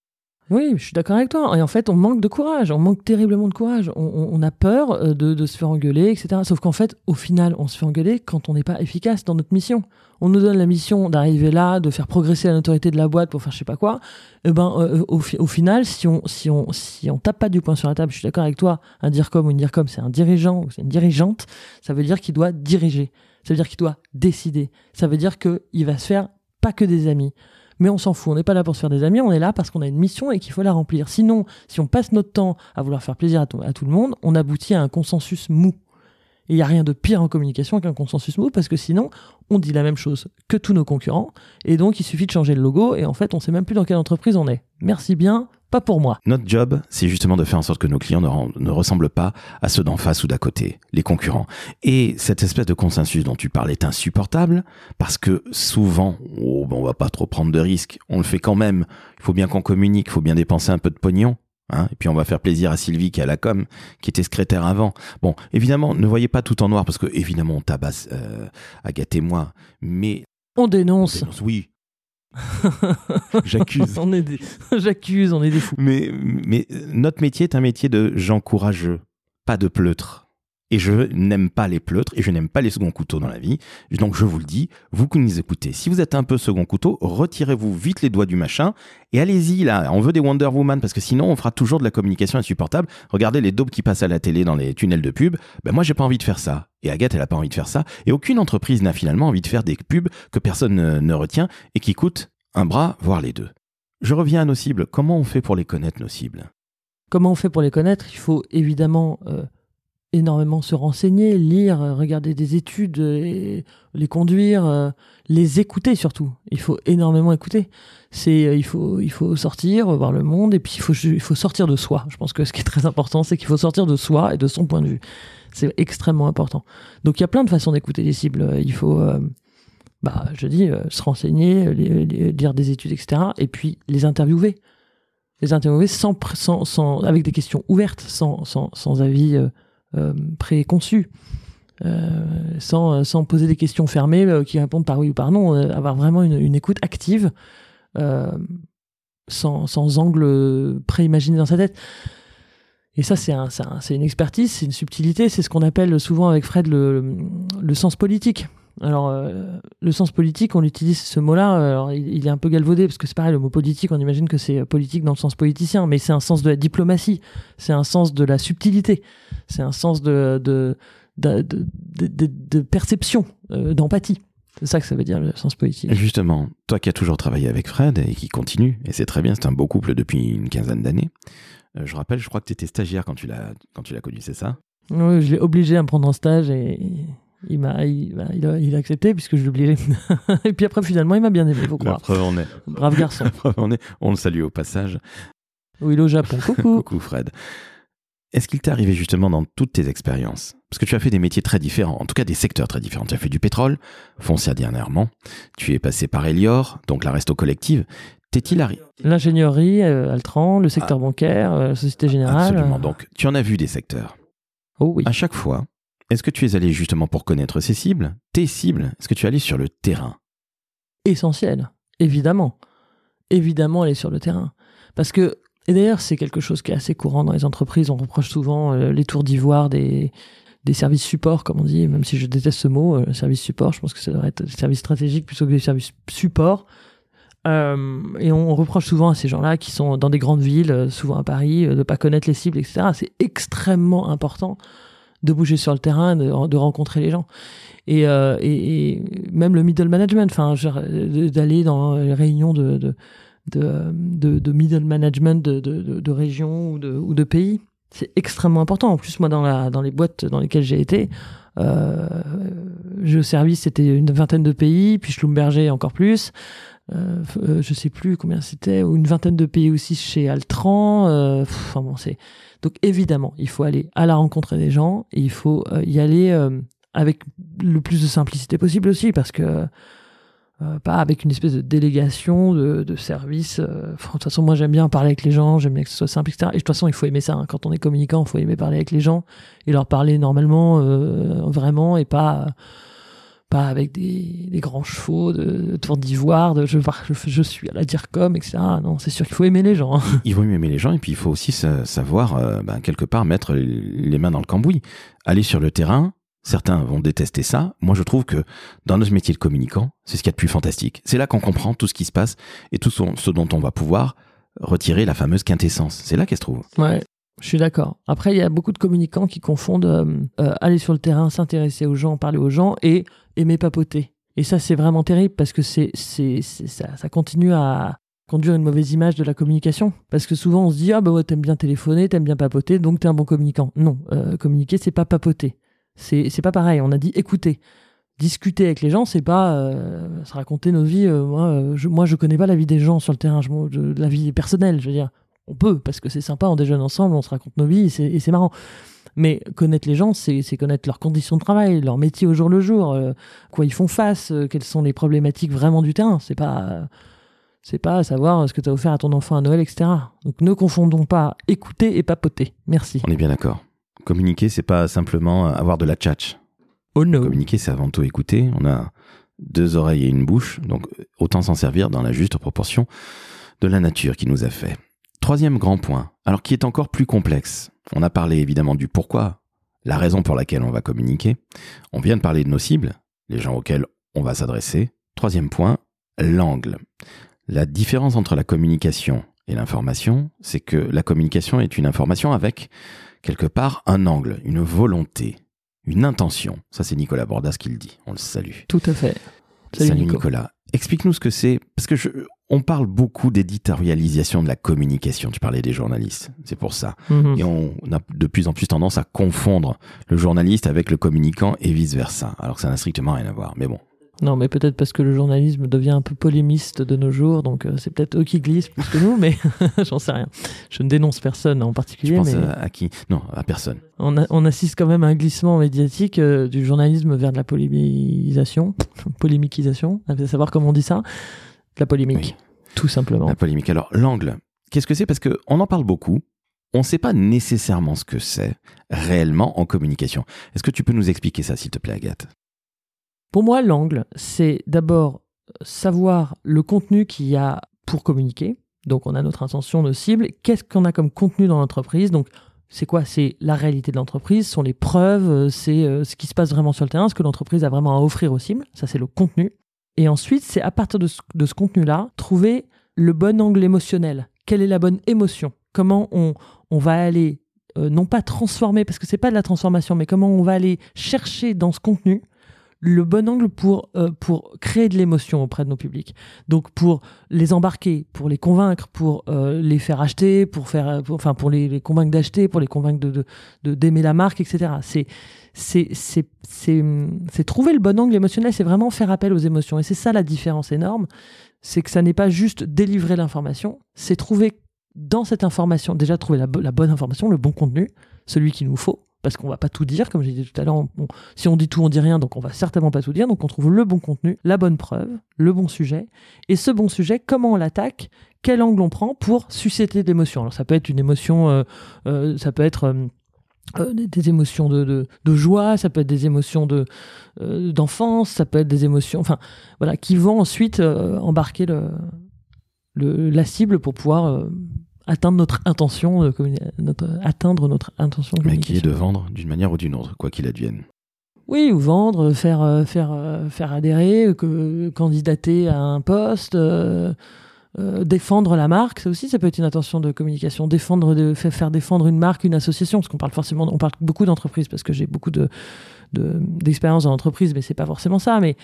Oui, je suis d'accord avec toi. Et en fait, on manque de courage, on manque terriblement de courage. On, on a peur euh, de, de, se faire engueuler, etc. Sauf qu'en fait, au final, on se fait engueuler quand on n'est pas efficace dans notre mission. On nous donne la mission d'arriver là, de faire progresser la notoriété de la boîte pour faire je sais pas quoi. Et ben, euh, au, au, final, si on, si on, si on tape pas du poing sur la table, je suis d'accord avec toi. Un DIRCOM ou une DIRCOM, c'est un dirigeant ou c'est une dirigeante. Ça veut dire qu'il doit diriger. Ça veut dire qu'il doit décider. Ça veut dire qu'il va se faire pas que des amis mais on s'en fout, on n'est pas là pour se faire des amis, on est là parce qu'on a une mission et qu'il faut la remplir. Sinon, si on passe notre temps à vouloir faire plaisir à, tout le monde, on aboutit à un consensus mou. Et il n'y a rien de pire en communication qu'un consensus mou parce que sinon, on dit la même chose que tous nos concurrents et donc il suffit de changer le logo et en fait, on sait même plus dans quelle entreprise on est. Merci bien, pas pour moi. Notre job, c'est justement de faire en sorte que nos clients ne, ne ressemblent pas à ceux d'en face ou d'à côté, les concurrents. Et cette espèce de consensus dont tu parles est insupportable parce que souvent, oh, ben on va pas trop prendre de risques, on le fait quand même. Il faut bien qu'on communique, il faut bien dépenser un peu de pognon. Hein, et puis on va faire plaisir à Sylvie qui est à la com, qui était secrétaire avant. Bon, évidemment, ne voyez pas tout en noir parce que évidemment on tabasse euh, Agathe et moi, mais on dénonce. On dénonce oui, <laughs> J'accuse. on est des... <laughs> J'accuse, on est des fous. Mais, mais notre métier est un métier de gens courageux, pas de pleutres. Et je n'aime pas les pleutres et je n'aime pas les seconds couteaux dans la vie. Donc je vous le dis, vous qui nous écoutez, si vous êtes un peu second couteau, retirez-vous vite les doigts du machin et allez-y là. On veut des Wonder Woman parce que sinon on fera toujours de la communication insupportable. Regardez les daubes qui passent à la télé dans les tunnels de pub. Ben moi j'ai pas envie de faire ça. Et Agathe elle a pas envie de faire ça. Et aucune entreprise n'a finalement envie de faire des pubs que personne ne, retient et qui coûtent un bras, voire les deux. Je reviens à nos cibles. Comment on fait pour les connaître nos cibles? Comment on fait pour les connaître? Il faut évidemment euh, énormément se renseigner, lire, regarder des études, les conduire, euh, les écouter surtout. Il faut énormément écouter. C'est, euh, il faut, il faut sortir, voir le monde, et puis il faut, il faut sortir de soi. Je pense que ce qui est très important, c'est qu'il faut sortir de soi et de son point de vue. C'est extrêmement important. Donc il y a plein de façons d'écouter les cibles. Il faut, euh, bah, je dis, se renseigner, lire des études, etc. Et puis les interviewer. Les interviewer sans, sans, sans avec des questions ouvertes, sans, sans, sans avis euh, préconçu. Euh, sans, sans poser des questions fermées euh, qui répondent par oui ou par non, avoir vraiment une, écoute active, sans, sans angle préimaginé dans sa tête. Et ça, c'est un, c'est une expertise, c'est une subtilité, c'est ce qu'on appelle souvent avec Fred le, le sens politique. Alors, euh, le sens politique, on utilise ce mot-là, alors il, est un peu galvaudé, parce que c'est pareil, le mot politique, on imagine que c'est politique dans le sens politicien, mais c'est un sens de la diplomatie, c'est un sens de la subtilité, c'est un sens de, de, de, de, de perception, euh, d'empathie. C'est ça que ça veut dire le sens politique. Justement, toi qui as toujours travaillé avec Fred et qui continue, et c'est très bien, c'est un beau couple depuis une quinzaine d'années. Euh, je rappelle, je crois que tu étais stagiaire quand tu l'as quand tu l'as connu, c'est ça? Oui, je l'ai obligé à me prendre en stage et il m'a il, a, il, a, accepté puisque je l'oubliais <laughs> et puis après finalement il m'a bien aimé faut croire. preuve en est. Brave garçon. <laughs> On, est. on le salue au passage. Oui il est au Japon. <laughs> Coucou. Coucou Fred. Est-ce qu'il t'est arrivé justement dans toutes tes expériences? Parce que tu as fait des métiers très différents en tout cas des secteurs très différents. Tu as fait du pétrole foncière dernièrement. Tu es passé par Elior donc la resto collective. T'est-il arrivé L'ingénierie, euh, Altran, le secteur ah. bancaire, euh, Société Générale. Absolument. Donc, tu en as vu des secteurs. Oh oui. À chaque fois, est-ce que tu es allé justement pour connaître ces cibles, tes cibles? Est-ce que tu es allé sur le terrain? Essentiel, évidemment. Évidemment, aller sur le terrain. Parce que, et d'ailleurs, c'est quelque chose qui est assez courant dans les entreprises. On reproche souvent euh, les tours d'ivoire des, services support, comme on dit, même si je déteste ce mot, euh, service support, je pense que ça devrait être des services stratégiques plutôt que des services support. Euh, et on reproche souvent à ces gens-là qui sont dans des grandes villes, souvent à Paris, de ne pas connaître les cibles, etc. C'est extrêmement important de bouger sur le terrain, de, rencontrer les gens. Et, euh, et, même le middle management, enfin, d'aller dans les réunions de, de, de, middle management de, de, régions ou de, ou de pays, c'est extrêmement important. En plus, moi, dans, la, dans les boîtes dans lesquelles j'ai été, euh, je service, c'était une vingtaine de pays, puis Schlumberger encore plus. Euh, euh, je sais plus combien c'était, ou une vingtaine de pays aussi chez Altran. Euh, enfin bon, c'est donc évidemment, il faut aller à la rencontre des gens et il faut euh, y aller avec le plus de simplicité possible aussi, parce que pas avec une espèce de délégation de, de service. De toute façon, moi j'aime bien parler avec les gens, j'aime bien que ce soit simple, etc. Et de toute façon, il faut aimer ça. hein. Quand on est communicant, il faut aimer parler avec les gens et leur parler normalement, vraiment, et pas pas avec des, des grands chevaux de, de tour d'ivoire, de je, je, je suis à la dire comme, etc. Non, c'est sûr qu'il faut aimer les gens. hein. Il vaut mieux aimer les gens et puis il faut aussi sa- savoir, euh, ben, quelque part, mettre les mains dans le cambouis. Aller sur le terrain, certains vont détester ça. Moi, je trouve que dans notre métier de communicant, c'est ce qu'il y a de plus fantastique. C'est là qu'on comprend tout ce qui se passe et tout ce, ce dont on va pouvoir retirer la fameuse quintessence. C'est là qu'elle se trouve. Ouais, je suis d'accord. Après, il y a beaucoup de communicants qui confondent euh, euh, aller sur le terrain, s'intéresser aux gens, parler aux gens et aimer papoter. Et ça, c'est vraiment terrible parce que ça, continue à conduire une mauvaise image de la communication. Parce que souvent, on se dit, ah bah ouais, t'aimes bien téléphoner, t'aimes bien papoter, donc t'es un bon communicant. Non, euh, communiquer, c'est pas papoter. C'est, pas pareil. On a dit écouter. Discuter avec les gens, c'est pas se raconter nos vies. moi, je, moi, connais pas la vie des gens sur le terrain, la vie personnelle, je veux dire on peut parce que c'est sympa, on déjeune ensemble, on se raconte nos vies et c'est, marrant. Mais connaître les gens, c'est, c'est connaître leurs conditions de travail, leur métier au jour le jour, euh, quoi ils font face, euh, quelles sont les problématiques vraiment du terrain. C'est pas, euh, c'est pas savoir ce que tu as offert à ton enfant à Noël, etc. Donc ne confondons pas écouter et papoter. Merci. On est bien d'accord. Communiquer, c'est pas simplement avoir de la tchatch. Oh no. Communiquer, c'est avant tout écouter. On a deux oreilles et une bouche, donc autant s'en servir dans la juste proportion de la nature qui nous a fait. Troisième grand point, alors qui est encore plus complexe. On a parlé évidemment du pourquoi, la raison pour laquelle on va communiquer. On vient de parler de nos cibles, les gens auxquels on va s'adresser. Troisième point, l'angle. La différence entre la communication et l'information, c'est que la communication est une information avec quelque part un angle, une volonté, une intention. Ça, c'est Nicolas Bordas qui le dit. On le salue. Tout à fait. Salut, Nico. Nicolas. Explique-nous ce que c'est, parce que je, on parle beaucoup d'éditorialisation de la communication. Tu parlais des journalistes, c'est pour ça. Mhm. Et on a de plus en plus tendance à confondre le journaliste avec le communicant et vice versa. Alors que ça n'a strictement rien à voir. Mais bon, Non, mais peut-être parce que le journalisme devient un peu polémiste de nos jours, donc euh, c'est peut-être eux qui glissent plus que nous, mais <laughs> j'en sais rien. Je ne dénonce personne en particulier, mais à, à qui? Non, à personne. on, a- on assiste quand même à un glissement médiatique euh, du journalisme vers de la polémisation, <laughs> polémiquisation, à savoir comment on dit ça, de la polémique, tout simplement. La polémique. Alors, l'angle, qu'est-ce que c'est? Parce qu'on en parle beaucoup. On ne sait pas nécessairement ce que c'est réellement en communication. Est-ce que tu peux nous expliquer ça, s'il te plaît, Agathe? Pour moi, l'angle, c'est d'abord savoir le contenu qu'il y a pour communiquer. Donc, on a notre intention, nos cibles. Qu'est-ce qu'on a comme contenu dans l'entreprise? Donc, c'est quoi? C'est la réalité de l'entreprise, sont les preuves, euh, c'est euh, ce qui se passe vraiment sur le terrain, ce que l'entreprise a vraiment à offrir aux cibles. Ça, c'est le contenu. Et ensuite, c'est à partir de ce, de contenu-là, trouver le bon angle émotionnel. Quelle est la bonne émotion? Comment on, on va aller, euh, non pas transformer, parce que c'est pas de la transformation, mais comment on va aller chercher dans ce contenu le bon angle pour, euh, pour créer de l'émotion auprès de nos publics. Donc pour les embarquer, pour les convaincre, pour euh, les faire acheter, pour faire, pour- enfin pour les, convaincre d'acheter, pour les convaincre de d'aimer la marque, etc. C'est c'est trouver le bon angle émotionnel, c'est vraiment faire appel aux émotions. Et c'est ça la différence énorme, c'est que ça n'est pas juste délivrer l'information, c'est trouver dans cette information déjà trouver la, la bonne information, le bon contenu, celui qu'il nous faut. Parce qu'on va pas tout dire, comme j'ai dit tout à l'heure, si on dit tout, on dit rien, donc on va certainement pas tout dire. Donc on trouve le bon contenu, la bonne preuve, le bon sujet. Et ce bon sujet, comment on l'attaque Quel angle on prend pour susciter l'émotion Alors ça peut être une émotion, euh, euh, ça peut être euh, des, émotions de, de, joie, ça peut être des émotions de d'enfance, ça peut être des émotions, enfin voilà, qui vont ensuite embarquer le, la cible pour pouvoir atteindre notre intention, de communi- notre, atteindre notre intention de Mais qui est de vendre d'une manière ou d'une autre, quoi qu'il advienne. Oui, ou vendre, faire, euh, faire, euh, faire adhérer, que, candidater à un poste, euh, euh, défendre la marque, ça aussi, ça peut être une intention de communication. Défendre, de, faire, faire défendre une marque, une association, parce qu'on parle forcément, on parle beaucoup d'entreprises, parce que j'ai beaucoup de, de- d'expérience dans l'entreprise, mais c'est pas forcément ça. Mais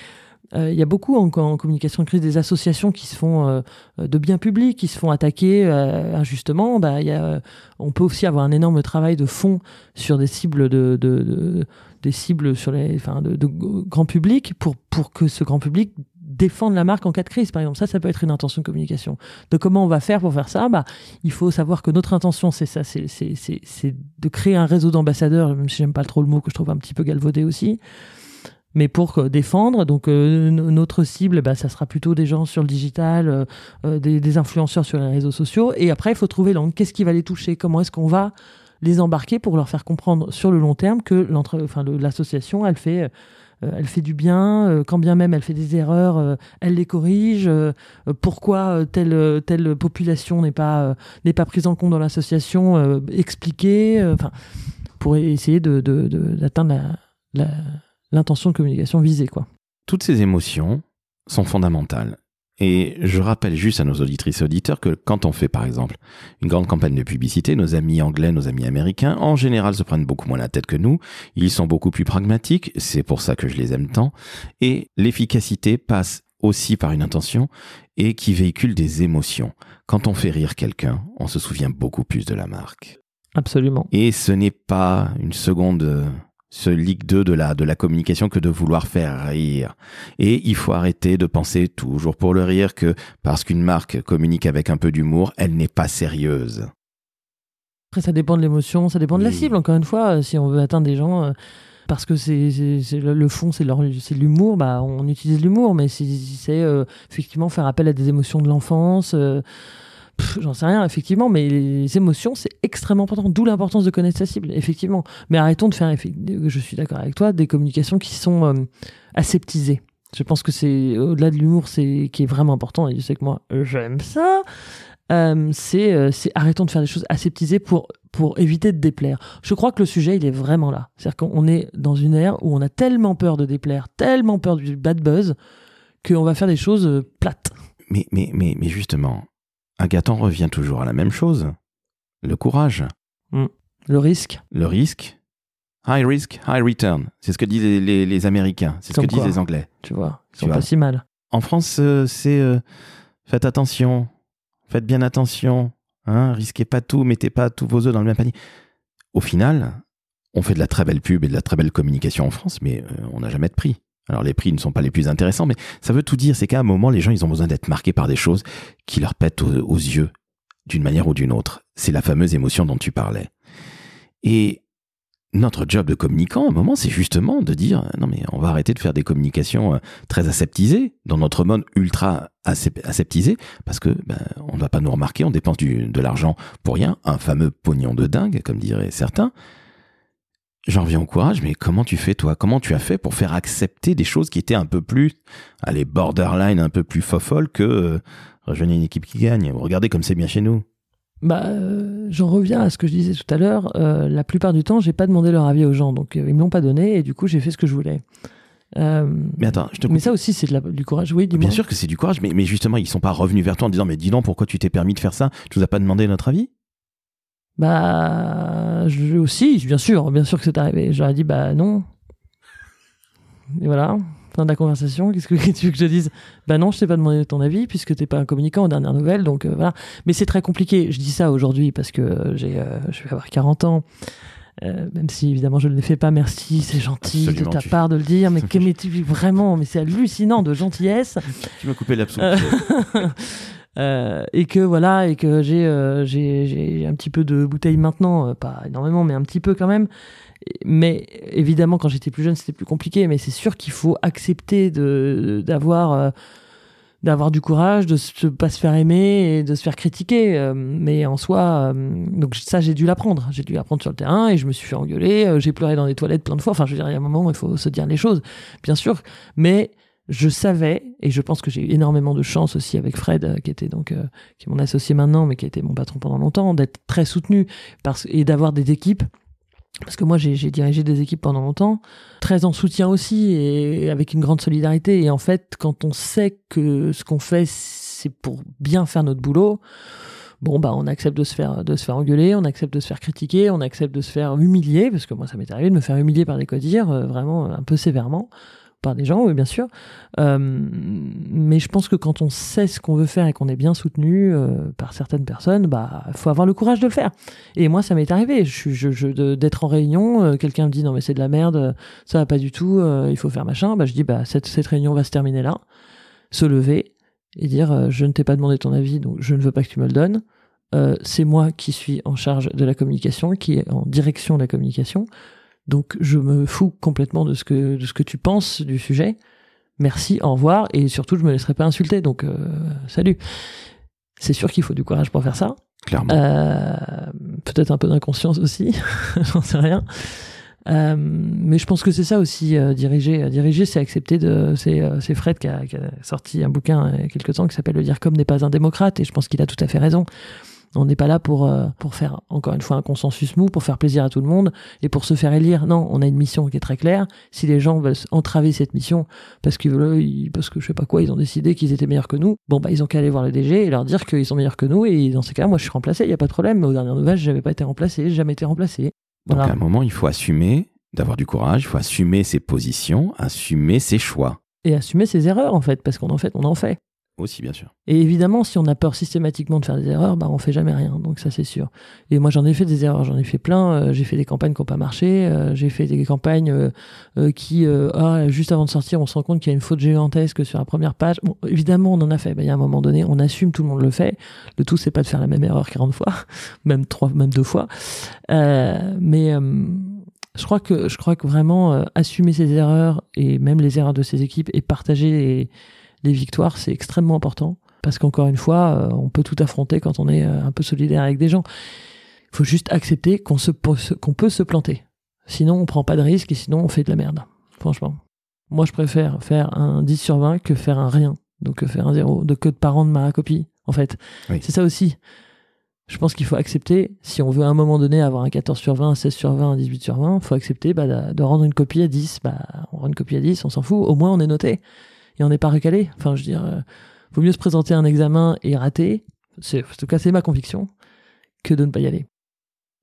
euh, il y a beaucoup en, communication de crise des associations qui se font euh, de biens publics, qui se font attaquer euh, injustement. Bah, y a, on peut aussi avoir un énorme travail de fond sur des cibles de, de- de- des cibles sur les, enfin, de, de grand public pour, pour que ce grand public défende la marque en cas de crise, par exemple. Ça, ça peut être une intention de communication. De comment on va faire pour faire ça? Bah, Il faut savoir que notre intention, c'est ça, c'est, de créer un réseau d'ambassadeurs, même si j'aime pas trop le mot, que je trouve un petit peu galvaudé aussi. mais pour défendre. Donc euh, notre cible, bah, ça sera plutôt des gens sur le digital, euh, euh, des, influenceurs sur les réseaux sociaux. Et après, il faut trouver l'angle. Qu'est-ce qui va les toucher? Comment est-ce qu'on va les embarquer pour leur faire comprendre sur le long terme que l'association, elle fait... euh, elle fait du bien, euh, quand bien même elle fait des erreurs, euh, elle les corrige. pourquoi telle telle population n'est pas n'est pas prise en compte dans l'association, expliquer, enfin pour essayer de d'atteindre la, l'intention de communication visée, quoi. Toutes ces émotions sont fondamentales. Et je rappelle juste à nos auditrices et auditeurs que quand on fait par exemple une grande campagne de publicité, nos amis anglais, nos amis américains, en général se prennent beaucoup moins la tête que nous, ils sont beaucoup plus pragmatiques, c'est pour ça que je les aime tant, et l'efficacité passe aussi par une intention et qui véhicule des émotions. Quand on fait rire quelqu'un, on se souvient beaucoup plus de la marque. Absolument. Et ce n'est pas une seconde, euh, ce Ligue 2 de la, de la communication que de vouloir faire rire. Et il faut arrêter de penser toujours pour le rire que parce qu'une marque communique avec un peu d'humour, elle n'est pas sérieuse. Après, ça dépend de l'émotion, ça dépend de la cible. Encore une fois, euh, si on veut atteindre des gens, euh, parce que c'est le, fond, c'est l'humour, bah on utilise l'humour. Mais si, c'est euh, effectivement faire appel à des émotions de l'enfance. euh, J'en sais rien, effectivement, mais les émotions, c'est extrêmement important, d'où l'importance de connaître sa cible, effectivement. Mais arrêtons de faire, je suis d'accord avec toi, des communications qui sont euh, aseptisées. Je pense que c'est au-delà de l'humour, c'est qui est vraiment important. Et je sais que moi, j'aime ça. Euh, c'est euh, c'est arrêtons de faire des choses aseptisées pour pour éviter de déplaire. Je crois que le sujet il est vraiment là. C'est-à-dire qu'on est dans une ère où on a tellement peur de déplaire, tellement peur du bad buzz qu'on va faire des choses euh, plates. Mais, mais, mais justement, Agathon revient toujours à la même chose. Le courage, Le risque, le risque, high risk, high return. C'est ce que disent les, les- les Américains, c'est ce que disent quoi. les Anglais. tu vois, ils sont pas si mal. En France, euh, c'est euh, faites attention, faites bien attention, hein, risquez pas tout, mettez pas tous vos œufs dans le même panier. Au final, on fait de la très belle pub et de la très belle communication en France, mais euh, on n'a jamais de prix. Alors les prix ne sont pas les plus intéressants, mais ça veut tout dire, c'est qu'à un moment, les gens, ils ont besoin d'être marqués par des choses qui leur pètent aux, yeux, d'une manière ou d'une autre. C'est la fameuse émotion dont tu parlais. Et notre job de communicant, à un moment, c'est justement de dire non mais on va arrêter de faire des communications euh, très aseptisées dans notre monde ultra asep- aseptisé parce que ben, on ne va pas nous remarquer, on dépense de l'argent pour rien, un fameux pognon de dingue, comme diraient certains. J'en reviens au courage, mais comment tu fais toi? Comment tu as fait pour faire accepter des choses qui étaient un peu plus, allez, borderline, un peu plus fofolles que euh, rejoignez une équipe qui gagne? Regardez comme c'est bien chez nous. Bah, euh, j'en reviens à ce que je disais tout à l'heure. euh, la plupart du temps, j'ai pas demandé leur avis aux gens, donc euh, ils me l'ont pas donné et du coup, j'ai fait ce que je voulais. Euh, Mais attends, je te mais ça aussi, c'est du courage. Oui. Bien sûr que c'est du courage, mais, mais justement, ils sont pas revenus vers toi en disant Mais dis donc, pourquoi tu t'es permis de faire ça? Tu nous as pas demandé notre avis? Bah, je aussi, bien sûr, bien sûr que c'est arrivé. J'aurais dit, bah non. Et voilà, fin de la conversation. Qu'est-ce que <laughs> tu veux que je dise? Bah non, je t'ai pas demandé ton avis puisque t'es pas un communicant aux dernières nouvelles, donc euh, voilà. Mais c'est très compliqué. Je dis ça aujourd'hui parce que euh, j'ai, euh, je vais avoir 40 ans. Euh, même si évidemment je ne le fais pas, merci, c'est gentil Absolument, de ta tu- part de le dire, mais, <laughs> que- mais tu- vraiment, mais c'est hallucinant de gentillesse. Tu m'as coupé l'absolu. <laughs> Euh, et que voilà et que j'ai euh, j'ai un petit peu de bouteille maintenant euh, pas énormément mais un petit peu quand même. Mais évidemment quand j'étais plus jeune c'était plus compliqué mais c'est sûr qu'il faut accepter de d'avoir euh, d'avoir du courage de se pas se faire aimer et de se faire critiquer. Euh, mais en soi euh, donc ça j'ai dû l'apprendre. J'ai dû l'apprendre sur le terrain et je me suis fait engueuler. Euh, j'ai pleuré dans des toilettes plein de fois. Enfin je veux dire il y a un moment où il faut se dire les choses bien sûr. Mais je savais, et je pense que j'ai eu énormément de chance aussi avec Fred, euh, qui était donc euh, qui est mon associé maintenant, mais qui a été mon patron pendant longtemps, d'être très soutenu et d'avoir des équipes. Parce que moi, j'ai j'ai dirigé des équipes pendant longtemps, très en soutien aussi, et avec une grande solidarité. Et en fait, quand on sait que ce qu'on fait, c'est pour bien faire notre boulot, bon, bah, on accepte de se faire, de se faire engueuler, on accepte de se faire critiquer, on accepte de se faire humilier, parce que moi, ça m'est arrivé de me faire humilier par des codires, euh, vraiment un peu sévèrement par des gens, oui, bien sûr. Euh, mais je pense que quand on sait ce qu'on veut faire et qu'on est bien soutenu euh, par certaines personnes, bah, faut avoir le courage de le faire. Et moi, ça m'est arrivé. Je, je, d'être en réunion, euh, quelqu'un me dit non mais c'est de la merde, ça va pas du tout, il faut faire machin. Bah, je dis bah cette, cette réunion va se terminer là. Se lever et dire je ne t'ai pas demandé ton avis, donc je ne veux pas que tu me le donnes. C'est moi qui suis en charge de la communication, qui est en direction de la communication Donc je me fous complètement de ce que de ce que tu penses du sujet. Merci, au revoir et surtout je me laisserai pas insulter. Donc euh, salut. C'est sûr qu'il faut du courage pour faire ça. Clairement. Euh, Peut-être un peu d'inconscience aussi, <laughs> j'en sais rien. Euh, mais je pense que c'est ça aussi, euh, diriger. Diriger, c'est accepter de. C'est euh, c'est Fred qui a, qui a sorti un bouquin il y a quelques temps qui s'appelle Le dire comme n'est pas un démocrate, et je pense qu'il a tout à fait raison. On n'est pas là pour, euh, pour faire, encore une fois, un consensus mou, pour faire plaisir à tout le monde et pour se faire élire. Non, on a une mission qui est très claire. Si les gens veulent entraver cette mission parce qu'ils veulent, parce que je sais pas quoi, ils ont décidé qu'ils étaient meilleurs que nous, bon, bah, ils ont qu'à aller voir le DG et leur dire qu'ils sont meilleurs que nous. Et dans ces cas, moi, je suis remplacé, il n'y a pas de problème. Mais aux dernières nouvelles, j'avais pas été remplacé, j'ai jamais été remplacé. Donc à un moment, il faut assumer d'avoir du courage, il faut assumer ses positions, assumer ses choix. Et assumer ses erreurs, en fait, parce qu'on en fait, on en fait. Aussi, bien sûr. Et évidemment, si on a peur systématiquement de faire des erreurs, bah on fait jamais rien. Donc ça c'est sûr. Et moi j'en ai fait des erreurs, j'en ai fait plein. Euh, j'ai fait des campagnes qui n'ont pas marché. euh, j'ai fait des campagnes euh, qui, ah, juste avant de sortir, on se rend compte qu'il y a une faute gigantesque sur la première page. Bon, évidemment, on en a fait. Il y a un moment donné, on assume, tout le monde le fait. Le tout, c'est pas de faire la même erreur 40 fois, <laughs> même trois, même deux fois. Mais je crois que je crois que vraiment assumer ses erreurs et même les erreurs de ses équipes et partager les, les victoires, c'est extrêmement important. Parce qu'encore une fois, euh, on peut tout affronter quand on est euh, un peu solidaire avec des gens. Il faut juste accepter qu'on se, qu'on peut se planter. Sinon, on prend pas de risque et sinon, on fait de la merde. Franchement. Moi, je préfère faire un 10 sur 20 que faire un rien. Donc, que faire un zéro. De que de parents de ma copie, en fait. Oui. C'est ça aussi. Je pense qu'il faut accepter, si on veut à un moment donné avoir un 14 sur 20, un 16 sur 20, un 18 sur 20, il faut accepter bah, de, de rendre une copie à 10. Bah, on rend une copie à 10, on s'en fout. Au moins, on est noté. Et on n'est pas recalé. Enfin, je veux dire, euh, vaut mieux se présenter à un examen et rater. En tout cas, c'est ma conviction. Que de ne pas y aller.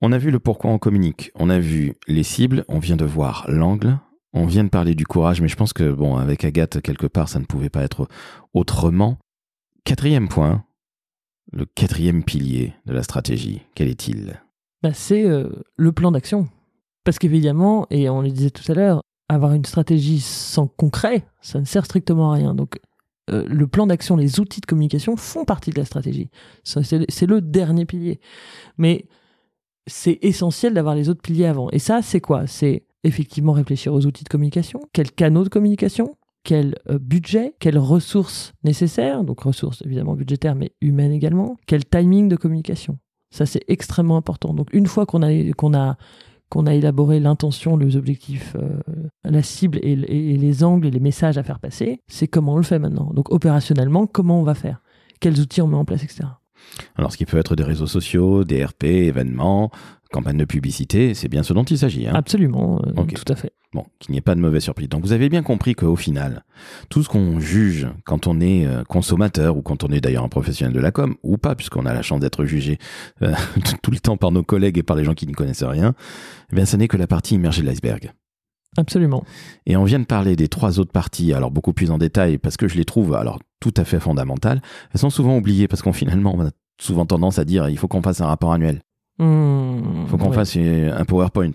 On a vu le pourquoi on communique, on a vu les cibles, on vient de voir l'angle, on vient de parler du courage, mais je pense que, bon, avec Agathe, quelque part, ça ne pouvait pas être autrement. Quatrième point, le quatrième pilier de la stratégie, quel est-il? Bah, c'est euh, le plan d'action. Parce qu'évidemment, et on le disait tout à l'heure, avoir une stratégie sans concret, ça ne sert strictement à rien. Donc, euh, le plan d'action, les outils de communication font partie de la stratégie. C'est le dernier pilier. Mais c'est essentiel d'avoir les autres piliers avant. Et ça, c'est quoi? C'est effectivement réfléchir aux outils de communication, quels canaux de communication, quel euh, budget, quelles ressources nécessaires, donc ressources évidemment budgétaires, mais humaines également, quel timing de communication? Ça, c'est extrêmement important. Donc, une fois qu'on a, qu'on a, qu'on a élaboré l'intention, les objectifs, euh, la cible et, et- et les angles et les messages à faire passer, c'est comment on le fait maintenant. Donc, opérationnellement, comment on va faire? Quels outils on met en place, etc. Alors, ce qui peut être des réseaux sociaux, des RP, événements, campagnes de publicité, c'est bien ce dont il s'agit. hein. Absolument, euh, tout à fait. Bon, qu'il n'y ait pas de mauvaise surprise. Donc vous avez bien compris qu'au final, tout ce qu'on juge quand on est euh, consommateur ou quand on est d'ailleurs un professionnel de la com, ou pas, puisqu'on a la chance d'être jugé euh, <laughs> tout le temps par nos collègues et par les gens qui n'y connaissent rien, eh bien ce n'est que la partie immergée de l'iceberg. Absolument. Et on vient de parler des trois autres parties, alors beaucoup plus en détail, parce que je les trouve alors tout à fait fondamentales. Elles sont souvent oubliées parce qu'on finalement on a souvent tendance à dire il faut qu'on fasse un rapport annuel, Mmh, il faut qu'on ouais. fasse un PowerPoint.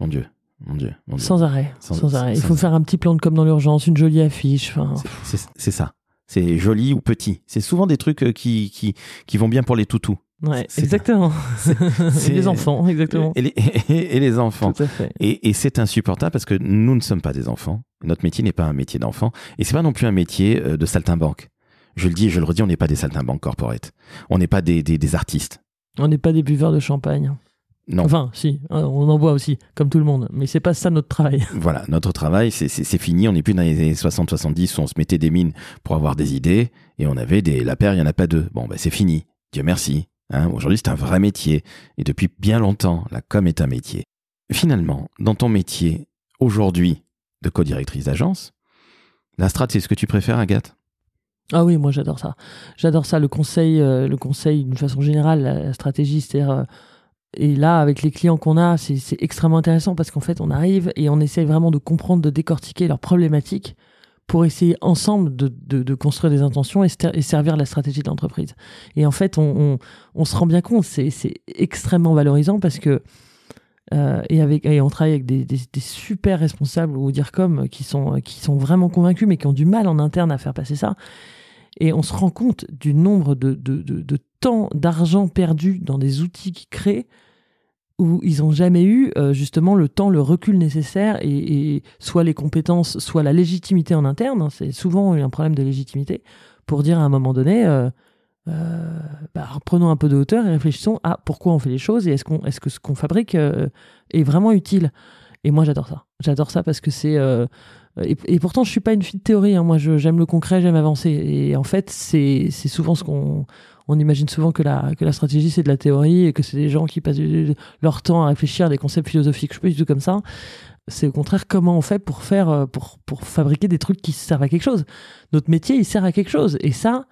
Mon Dieu, mon Dieu, mon Dieu. Sans arrêt. Sans- Sans, arrêt. Il sans- faut faire un petit plan de com dans l'urgence, une jolie affiche. C'est- ça. C'est joli ou petit. C'est souvent des trucs euh, qui, qui, qui vont bien pour les toutous. ouais, exactement. c'est- <laughs> les enfants, exactement. Et les, <laughs> et les enfants. Tout à fait. Et, et c'est insupportable parce que nous ne sommes pas des enfants. Notre métier n'est pas un métier d'enfant. Et c'est pas non plus un métier euh, de saltimbanque. Je le dis et je le redis, on n'est pas des saltimbanques corporate. On n'est pas des, des, des artistes. On n'est pas des buveurs de champagne. Non. Enfin, si, on en boit aussi, comme tout le monde. Mais c'est pas ça notre travail. <laughs> Voilà, notre travail, c'est- fini. On n'est plus dans les années 60-70 où on se mettait des mines pour avoir des idées et on avait des la paire, il n'y en a pas deux. Bon, bah, c'est fini. Dieu merci. Hein, Aujourd'hui, c'est un vrai métier. Et depuis bien longtemps, la com est un métier. Finalement, dans ton métier, aujourd'hui, de co-directrice d'agence, la strat, c'est ce que tu préfères, Agathe? Ah oui, moi j'adore ça. J'adore ça, le conseil, euh, le conseil d'une façon générale, la, stratégie, c'est-à-dire. euh, et là, avec les clients qu'on a, c'est extrêmement intéressant parce qu'en fait, on arrive et on essaye vraiment de comprendre, de décortiquer leurs problématiques pour essayer ensemble de, construire des intentions et, servir la stratégie de l'entreprise. Et en fait, on, on, se rend bien compte, c'est extrêmement valorisant parce que euh, et avec et on travaille avec des, des, super responsables ou dire qui sont qui sont vraiment convaincus mais qui ont du mal en interne à faire passer ça et on se rend compte du nombre de, de, de, temps d'argent perdu dans des outils qui créent où ils n'ont jamais eu euh, justement le temps, le recul nécessaire et, soit les compétences, soit la légitimité en interne. C'est souvent un problème de légitimité pour dire à un moment donné, euh, euh, bah, prenons un peu de hauteur et réfléchissons à pourquoi on fait les choses et est-ce qu'on, est-ce que ce qu'on fabrique est vraiment utile. Et moi, j'adore ça. J'adore ça parce que c'est et, pourtant, je suis pas une fille de théorie. Hein. Moi, j'aime le concret, j'aime avancer. Et en fait, c'est souvent ce qu'on on imagine souvent que la, que la stratégie c'est de la théorie et que c'est des gens qui passent leur temps à réfléchir à des concepts philosophiques. Je suis pas du tout comme ça. C'est au contraire comment on fait pour faire, euh, pour, pour fabriquer des trucs qui servent à quelque chose. Notre métier, il sert à quelque chose. Et ça,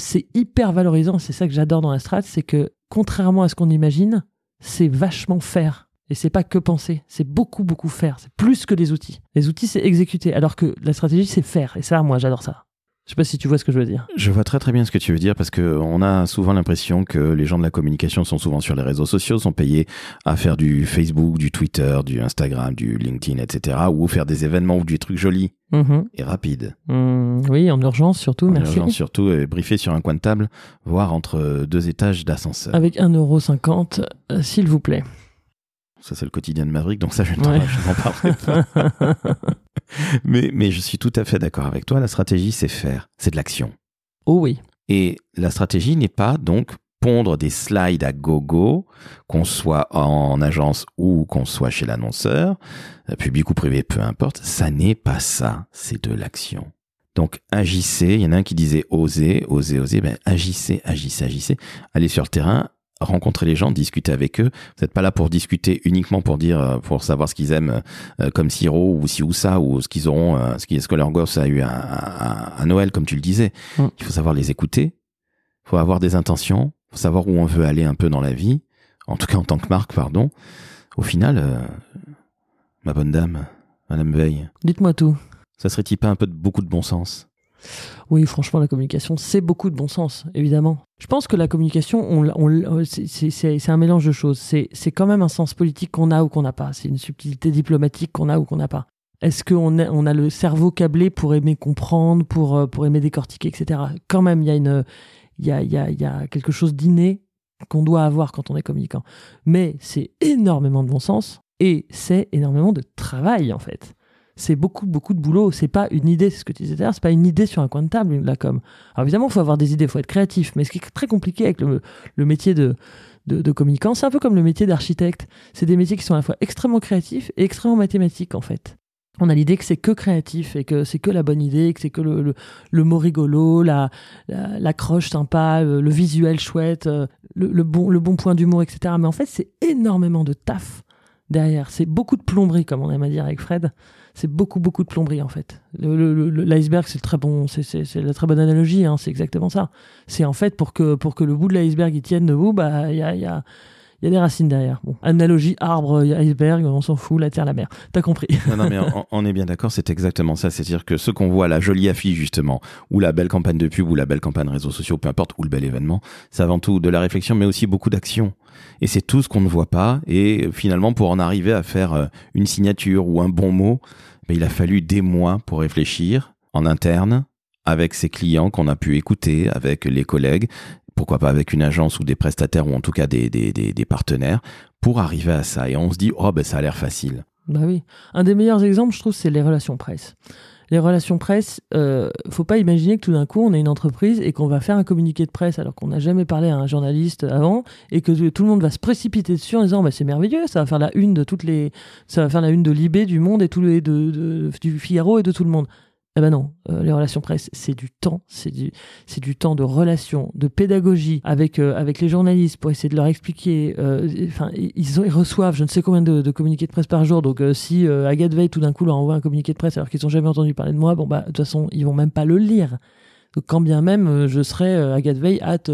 c'est hyper valorisant. C'est ça que j'adore dans la strat, c'est que contrairement à ce qu'on imagine, c'est vachement faire. Et c'est pas que penser, c'est beaucoup, beaucoup faire. C'est plus que les outils. Les outils, c'est exécuter, alors que la stratégie, c'est faire. Et ça, moi, j'adore ça. Je sais pas si tu vois ce que je veux dire. Je vois très très bien ce que tu veux dire parce que on a souvent l'impression que les gens de la communication sont souvent sur les réseaux sociaux, sont payés à faire du Facebook, du Twitter, du Instagram, du LinkedIn, etc. ou faire des événements ou du truc joli mm-hmm. et rapide. Mm, oui, en urgence surtout, en merci. urgence surtout, et briefer sur un coin de table, voire entre deux étages d'ascenseur. Avec 1,50€, euh, s'il vous plaît. Ça, c'est le quotidien de Maverick, donc ça, je n'en parlerai pas. Mais, mais je suis tout à fait d'accord avec toi. La stratégie, c'est faire. C'est de l'action. Oh oui. Et la stratégie n'est pas donc pondre des slides à gogo, qu'on soit en agence ou qu'on soit chez l'annonceur, euh, public ou privé, peu importe. Ça n'est pas ça. C'est de l'action. Donc agissez, il y en a un qui disait oser, oser, oser, ben agissez, agissez, agissez, allez sur le terrain, rencontrer les gens, discuter avec eux. Vous n'êtes pas là pour discuter uniquement pour dire, euh, pour savoir ce qu'ils aiment euh, comme sirop ou si ou ça ou ce qu'ils auront, euh, ce, ce que leur gosse a eu à, Noël, comme tu le disais. Mm. Il faut savoir les écouter. Il faut avoir des intentions. Il faut savoir où on veut aller un peu dans la vie. En tout cas, en tant que marque, pardon. Au final, ma bonne dame, Madame Veille. Dites-moi tout. Ça serait-il pas un peu de beaucoup de bon sens oui, franchement, la communication, c'est beaucoup de bon sens, évidemment. Je pense que la communication, on, c'est un mélange de choses. C'est quand même un sens politique qu'on a ou qu'on n'a pas. C'est une subtilité diplomatique qu'on a ou qu'on n'a pas. Est-ce qu'on a, on a le cerveau câblé pour aimer comprendre, pour, euh, aimer décortiquer, etc. Quand même, il y, y a quelque chose d'inné qu'on doit avoir quand on est communicant. Mais c'est énormément de bon sens et c'est énormément de travail, en fait c'est beaucoup, beaucoup de boulot. C'est pas une idée, c'est ce que tu disais tout c'est pas une idée sur un coin de table, la com. Alors évidemment, il faut avoir des idées, il faut être créatif. Mais ce qui est très compliqué avec le, métier de, de, communicant, c'est un peu comme le métier d'architecte. C'est des métiers qui sont à la fois extrêmement créatifs et extrêmement mathématiques, en fait. On a l'idée que c'est que créatif et que c'est que la bonne idée, que c'est que le, le, mot rigolo, la, croche sympa, le, visuel chouette, euh, le, bon, le bon point d'humour, etc. Mais en fait, c'est énormément de taf derrière. C'est beaucoup de plomberie, comme on aime à dire avec Fred c'est beaucoup beaucoup de plomberie en fait. L'iceberg c'est très bon, c'est la très bonne analogie, hein, c'est exactement ça. C'est en fait pour que pour que le bout de l'iceberg tienne debout, bah il y a il y a des racines derrière. Bon, analogie arbre, iceberg, on s'en fout, la terre, la mer. T'as compris. non, non, mais <laughs> on, est bien d'accord, c'est exactement ça. C'est-à-dire que ce qu'on voit, la jolie affiche justement, ou la belle campagne de pub, ou la belle campagne réseaux sociaux, peu importe, ou le bel événement, c'est avant tout de la réflexion, mais aussi beaucoup d'action. Et c'est tout ce qu'on ne voit pas. Et finalement, pour en arriver à faire euh, une signature ou un bon mot, il a fallu des mois pour réfléchir en interne avec ses clients qu'on a pu écouter, avec les collègues, pourquoi pas avec une agence ou des prestataires ou en tout cas des, des, partenaires pour arriver à ça. Et on se dit, oh ben ça a l'air facile. Bah oui. Un des meilleurs exemples, je trouve, c'est les relations presse les relations presse, euh, faut pas imaginer que tout d'un coup on est une entreprise et qu'on va faire un communiqué de presse alors qu'on n'a jamais parlé à un journaliste avant et que tout le monde va se précipiter dessus en disant bah, c'est merveilleux, ça va faire la une de toutes les, ça va faire la une de Libé, du Monde et tous les du Figaro et de tout le monde. Eh ben non, euh, les relations presse, c'est du temps, c'est du, c'est du temps de relation, de pédagogie avec, euh, avec les journalistes pour essayer de leur expliquer. Euh, enfin, ils, ils, reçoivent je ne sais combien de, communiqués de presse par jour. Donc, si Agathe Veil tout d'un coup leur envoie un communiqué de presse alors qu'ils n'ont jamais entendu parler de moi, bon bah de toute façon ils vont même pas le lire. Donc, quand bien même je serais Agathe Veil at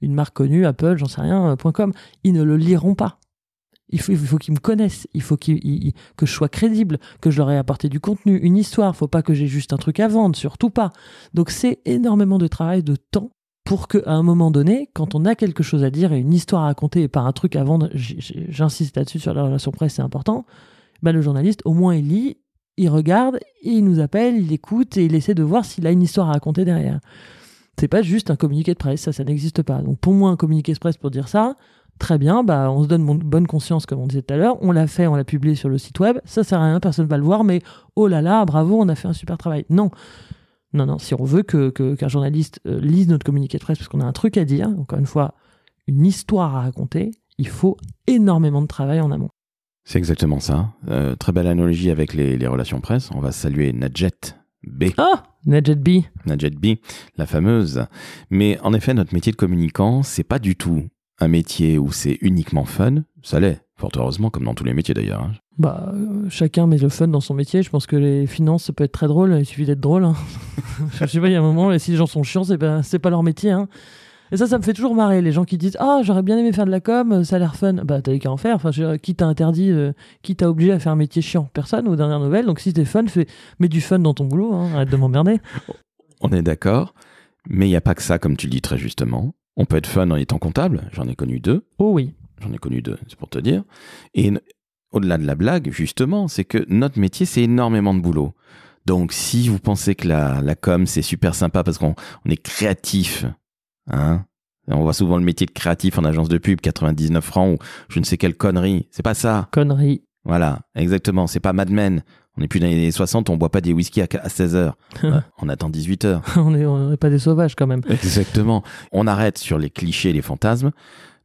une marque connue, Apple, j'en sais rien, .com, ils ne le liront pas. Il faut, il faut qu'ils me connaissent, il faut que je sois crédible, que je leur ai apporté du contenu, une histoire. Faut pas que j'ai juste un truc à vendre, surtout pas. Donc c'est énormément de travail, de temps pour qu'à un moment donné, quand on a quelque chose à dire et une histoire à raconter et pas un truc à vendre, j'insiste là-dessus sur la relation presse, c'est important. Bah, le journaliste, au moins, il lit, il regarde, il nous appelle, il écoute et il essaie de voir s'il a une histoire à raconter derrière. C'est pas juste un communiqué de presse, ça, ça n'existe pas. Donc pour moi, un communiqué de presse pour dire ça, Très bien, bah, on se donne bonne conscience, comme on disait tout à l'heure. On l'a fait, on l'a publié sur le site web. Ça sert à rien, personne ne va le voir, mais oh là là, bravo, on a fait un super travail. Non. Non, non, si on veut que, qu'un journaliste euh, lise notre communiqué de presse parce qu'on a un truc à dire, encore une fois, une histoire à raconter, il faut énormément de travail en amont. C'est exactement ça. Euh, très belle analogie avec les, les, relations presse. On va saluer Nadjet B. Ah, Nadjet B. Nadjet B, la fameuse. Mais en effet, notre métier de communicant, c'est pas du tout un métier où c'est uniquement fun. Ça l'est, fort heureusement, comme dans tous les métiers d'ailleurs. Hein. Bah, euh, chacun met le fun dans son métier. Je pense que les finances, ça peut être très drôle. Il suffit d'être drôle. Hein. <laughs> je sais pas, il y a un moment, si les gens sont chiants, c'est pas, c'est pas leur métier. Hein. Et ça, ça me fait toujours marrer. Les gens qui disent Ah, j'aurais bien aimé faire de la com, ça a l'air fun. Bah, t'avais qu'à en faire. Enfin, qui t'a interdit, euh, qui t'a obligé à faire un métier chiant? Personne, aux dernières nouvelles. Donc, si t'es fun, fais, mets du fun dans ton boulot. Hein. Arrête de m'emmerder. On est d'accord. Mais il n'y a pas que ça, comme tu le dis très justement. On peut être fun en étant comptable. J'en ai connu deux. Oh oui. J'en ai connu deux, c'est pour te dire. Et au-delà de la blague, justement, c'est que notre métier, c'est énormément de boulot. Donc, si vous pensez que la, la com, c'est super sympa parce qu'on on est créatif, Hein on voit souvent le métier de créatif en agence de pub, 99 francs ou je ne sais quelle connerie. C'est pas ça. Connerie. Voilà, exactement. C'est pas Mad Men. On n'est plus dans les années 60, on boit pas des whisky à 16 heures. <laughs> on attend 18 heures. <laughs> on n'est on pas des sauvages quand même. Exactement. On arrête sur les clichés, les fantasmes.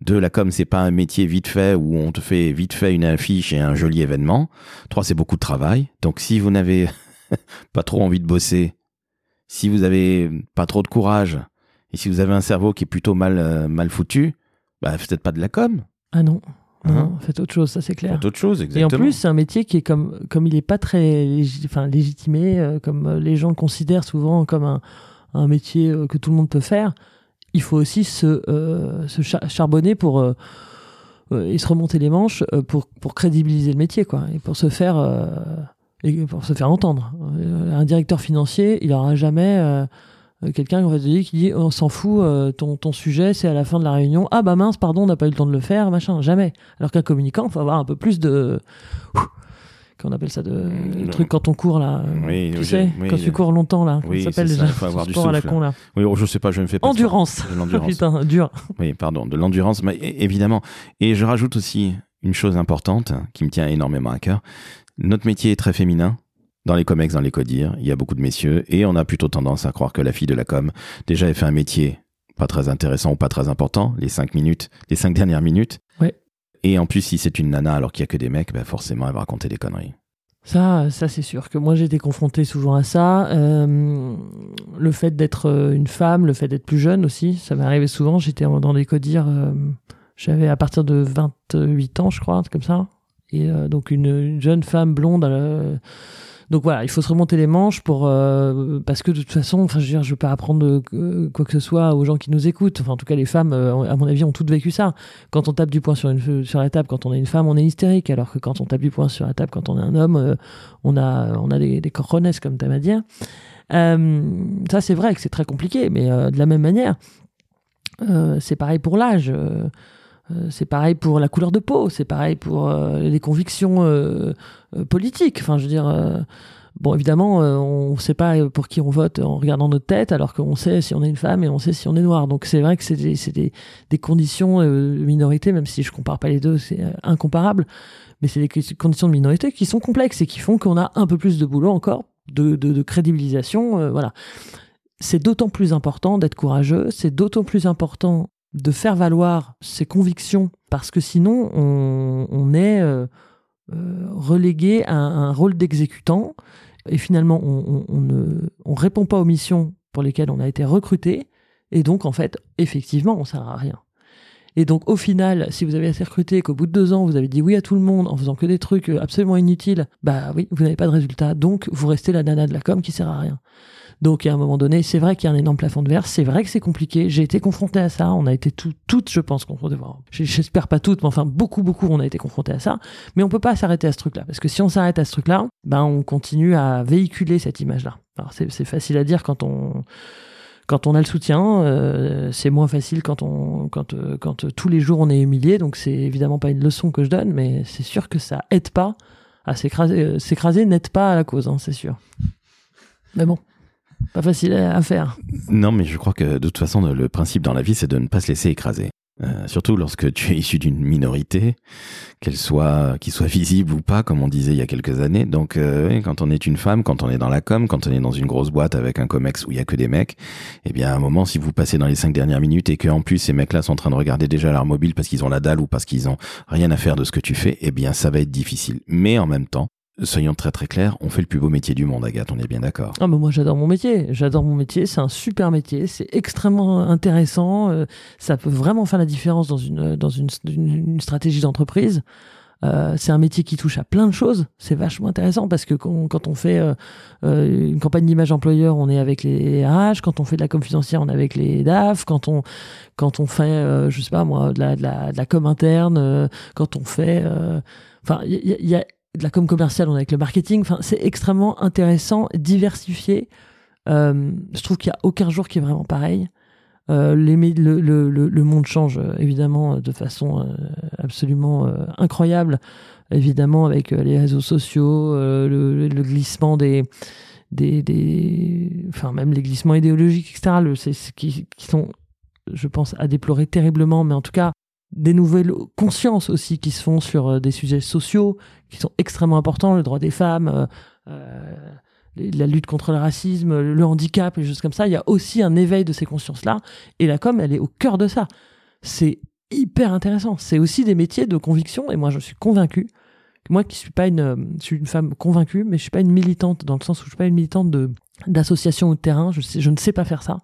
Deux, la com, c'est pas un métier vite fait où on te fait vite fait une affiche et un joli événement. Trois, c'est beaucoup de travail. Donc si vous n'avez <laughs> pas trop envie de bosser, si vous avez pas trop de courage, et si vous avez un cerveau qui est plutôt mal, euh, mal foutu, bah, faites pas de la com. Ah non. Non, hein faites autre chose, ça c'est clair. Faites autre chose, exactement. Et en plus, c'est un métier qui est comme, comme il n'est pas très enfin, légitimé, euh, comme euh, les gens le considèrent souvent comme un, un métier que tout le monde peut faire, il faut aussi se, se charbonner pour et se remonter les manches pour, pour crédibiliser le métier, quoi, et pour se faire, et pour se faire entendre. Un directeur financier, il n'aura jamais euh, quelqu'un te dire qui dit on s'en fout euh, ton, ton sujet c'est à la fin de la réunion. Ah bah mince pardon on n'a pas eu le temps de le faire machin. Jamais. Alors qu'un communicant il faut avoir un peu plus de qu'on appelle ça de le truc quand on court là. Oui, tu sais quand tu cours longtemps là. Oui, ça s'appelle déjà faut avoir du sport à la con là. Oui oh, je sais pas je ne fais pas endurance. De l'endurance. <laughs> Putain dur. Oui pardon de l'endurance. Mais évidemment. Et je rajoute aussi une chose importante qui me tient énormément à cœur. Notre métier est très féminin dans les comex, dans les codires, il y a beaucoup de messieurs et on a plutôt tendance à croire que la fille de la com, déjà, elle fait un métier pas très intéressant ou pas très important, les cinq minutes, les cinq dernières minutes. Ouais. Et en plus, si c'est une nana alors qu'il y a que des mecs, bah forcément, elle va raconter des conneries. Ça, ça c'est sûr que moi j'ai été confronté souvent à ça. Euh, le fait d'être euh, une femme, le fait d'être plus jeune aussi, ça m'est arrivé souvent. J'étais dans des codires, euh, j'avais à partir de 28 ans, je crois, comme ça. Et donc une, une, jeune femme blonde donc voilà, il faut se remonter les manches pour euh, parce que de toute façon, enfin je veux dire, je veux pas apprendre euh, quoi que ce soit aux gens qui nous écoutent. Enfin en tout cas, les femmes, euh, à mon avis, ont toutes vécu ça. Quand on tape du poing sur une sur la table, quand on est une femme, on est hystérique, alors que quand on tape du poing sur la table, quand on est un homme, on a on a des, des cojones comme tu à dire. ça c'est vrai que c'est très compliqué, mais de la même manière, c'est pareil pour l'âge. Euh, c'est pareil pour la couleur de peau, c'est pareil pour euh, les convictions euh, politiques. Enfin, je veux dire, bon, évidemment, on ne sait pas pour qui on vote en regardant notre tête, alors qu'on sait si on est une femme et on sait si on est noir. Donc, c'est vrai que c'est des, conditions de minorité, même si je compare pas les deux, c'est incomparable. Mais c'est des conditions de minorité qui sont complexes et qui font qu'on a un peu plus de boulot encore, de crédibilisation. voilà. C'est d'autant plus important d'être courageux, c'est d'autant plus important de faire valoir ses convictions, parce que sinon on, est euh, euh, relégué à un, rôle d'exécutant, et finalement on, ne on répond pas aux missions pour lesquelles on a été recruté, et donc en fait, effectivement, on sert à rien. Et donc au final, si vous avez été recruté qu'au bout de deux ans, vous avez dit oui à tout le monde en faisant que des trucs absolument inutiles, bah oui, vous n'avez pas de résultat, donc vous restez la nana de la com qui sert à rien. Donc, à un moment donné, c'est vrai qu'il y a un énorme plafond de verre. C'est vrai que c'est compliqué. J'ai été confronté à ça. On a été toutes, je pense, confrontées. J'espère pas toutes, mais enfin, beaucoup, beaucoup, on a été confronté à ça. Mais on peut pas s'arrêter à ce truc-là. Parce que si on s'arrête à ce truc-là, ben, on continue à véhiculer cette image-là. Alors, c'est facile à dire quand on, quand on a le soutien, euh, c'est moins facile quand on, quand, euh, quand euh, tous les jours on est humilié. Donc c'est évidemment pas une leçon que je donne, mais c'est sûr que ça aide pas à s'écraser. s'écraser n'aide pas à la cause, hein, c'est sûr. Mais bon. Pas facile à faire. Non, mais je crois que de toute façon, le principe dans la vie, c'est de ne pas se laisser écraser. Euh, surtout lorsque tu es issu d'une minorité, qu'elle soit, visible ou pas, comme on disait il y a quelques années. Donc, euh, quand on est une femme, quand on est dans la com, quand on est dans une grosse boîte avec un comex où il y a que des mecs, eh bien, à un moment, si vous passez dans les cinq dernières minutes et que en plus ces mecs-là sont en train de regarder déjà leur mobile parce qu'ils ont la dalle ou parce qu'ils ont rien à faire de ce que tu fais, eh bien, ça va être difficile. Mais en même temps, Soyons très très clairs, on fait le plus beau métier du monde, Agathe, on est bien d'accord. Ah, mais moi j'adore mon métier, j'adore mon métier, c'est un super métier, c'est extrêmement intéressant, euh, ça peut vraiment faire la différence dans une, dans une, stratégie d'entreprise. Euh, c'est un métier qui touche à plein de choses, c'est vachement intéressant parce que quand, on fait euh, euh une campagne d'image employeur, on est avec les RH, quand on fait de la com financière, on est avec les DAF, quand on, quand on fait, euh, je sais pas moi, de la com interne, quand on fait... Enfin, il y, y a de la com commerciale, on est avec le marketing. Enfin, c'est extrêmement intéressant, diversifié. Euh, je trouve qu'il n'y a aucun jour qui est vraiment pareil. Euh, le, monde change euh, évidemment de façon absolument incroyable, évidemment avec les réseaux sociaux, le, glissement des, des, des, enfin même les glissements idéologiques, etc. C'est ce qui, qui sont, je pense, à déplorer terriblement, mais en tout cas, des nouvelles consciences aussi qui se font sur des sujets sociaux qui sont extrêmement importants, le droit des femmes, euh, euh, la lutte contre le racisme, le handicap, les choses comme ça. Il y a aussi un éveil de ces consciences-là. Et la com, elle est au cœur de ça. C'est hyper intéressant. C'est aussi des métiers de conviction. Et moi, je suis convaincu moi qui suis pas une, je suis une femme convaincue, mais je suis pas une militante dans le sens où je suis pas une militante de d'association ou de terrain. Je, je ne sais pas faire ça.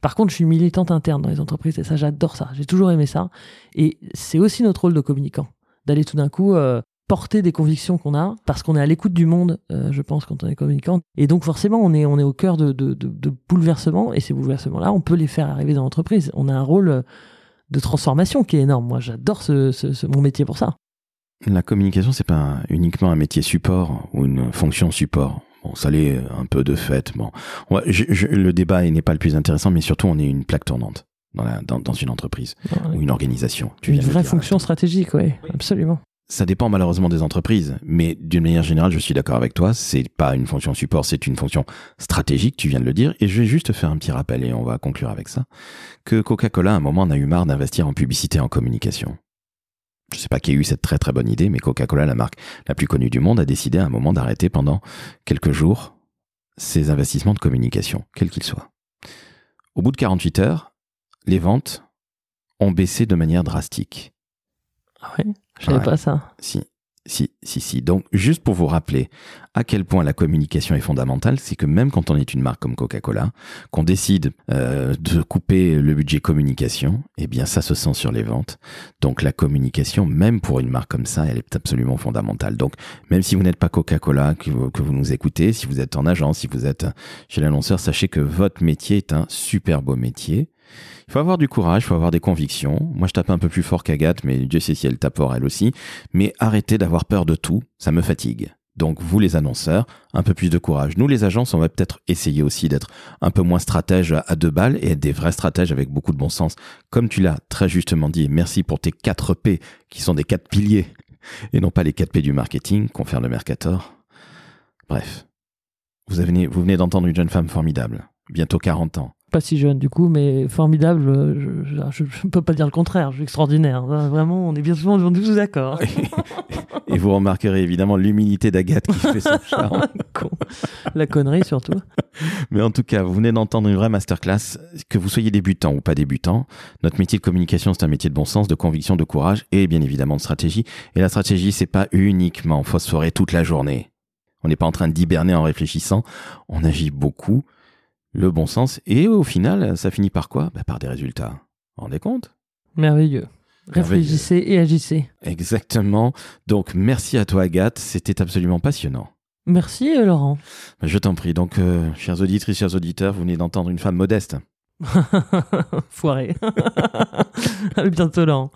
Par contre, je suis militante interne dans les entreprises et ça, j'adore ça. J'ai toujours aimé ça. Et c'est aussi notre rôle de communicant, d'aller tout d'un coup euh, porter des convictions qu'on a, parce qu'on est à l'écoute du monde, euh, je pense, quand on est communicant. Et donc forcément, on est, on est au cœur de, de, de, de bouleversements, et ces bouleversements-là, on peut les faire arriver dans l'entreprise. On a un rôle euh, de transformation qui est énorme. Moi, j'adore ce, ce, mon métier pour ça. La communication, c'est pas uniquement un métier support ou une fonction support. Bon, ça l'est un peu de fait. Bon, le débat n'est pas le plus intéressant, mais surtout, on est une plaque tournante dans, dans, une entreprise ou une organisation. une vraie fonction stratégique, oui, absolument. Ça dépend malheureusement des entreprises, mais d'une manière générale, je suis d'accord avec toi. C'est pas une fonction support, c'est une fonction stratégique. Tu viens de le dire, et je vais juste faire un petit rappel et on va conclure avec ça. Que Coca-Cola, à un moment, en a eu marre d'investir en publicité en communication je sais pas qui a eu cette très très bonne idée, mais Coca-Cola, la marque la plus connue du monde, a décidé à un moment d'arrêter pendant quelques jours ses investissements de communication, quels qu'ils soient. Au bout de 48 heures, les ventes ont baissé de manière drastique. Ah ouais, je savais pas ça. Si. Si, si, si. Donc, juste pour vous rappeler à quel point la communication est fondamentale, c'est que même quand on est une marque comme Coca-Cola, qu'on décide euh, de couper le budget communication, eh bien, ça se sent sur les ventes. Donc, la communication, même pour une marque comme ça, elle est absolument fondamentale. Donc, même si vous n'êtes pas Coca-Cola, que, que vous nous écoutez, si vous êtes en agence, si vous êtes chez l'annonceur, sachez que votre métier est un super beau métier il faut avoir du courage, il faut avoir des convictions. Moi, je tape un peu plus fort qu'Agathe, mais Dieu sait si elle tape fort elle aussi. Mais arrêtez d'avoir peur de tout, ça me fatigue. Donc vous les annonceurs, un peu plus de courage. Nous les agences, on va peut-être essayer aussi d'être un peu moins stratèges à deux balles et être des vrais stratèges avec beaucoup de bon sens. Comme tu l'as très justement dit, merci pour tes 4 P qui sont des quatre piliers et non pas les 4 P du marketing, confère le Mercator. Bref, vous, venez d'entendre une jeune femme formidable, bientôt 40 ans, pas si jeune du coup, mais formidable. Je ne peux pas dire le contraire. Je suis extraordinaire. Vraiment, on est bien souvent tous d'accord. Et vous remarquerez évidemment l'humilité d'Agathe qui fait son charme. <laughs> La connerie surtout. Mais en tout cas, vous venez d'entendre une vraie masterclass. Que vous soyez débutant ou pas débutant, notre métier de communication, c'est un métier de bon sens, de conviction, de courage et bien évidemment de stratégie. Et la stratégie, c'est pas uniquement phosphorer toute la journée. On n'est pas en train d'hiberner en réfléchissant. On agit beaucoup le bon sens. Et au final, ça finit par quoi? Bah, Par des résultats. Vous vous rendez compte? Merveilleux. Réfléchissez et agissez. Exactement. Donc, merci à toi, Agathe. C'était absolument passionnant. Merci, euh, Laurent. Bah, je t'en prie. Donc, euh, chers auditrices, chers auditeurs, vous venez d'entendre une femme modeste. <laughs> Foiré. <laughs> bientôt là.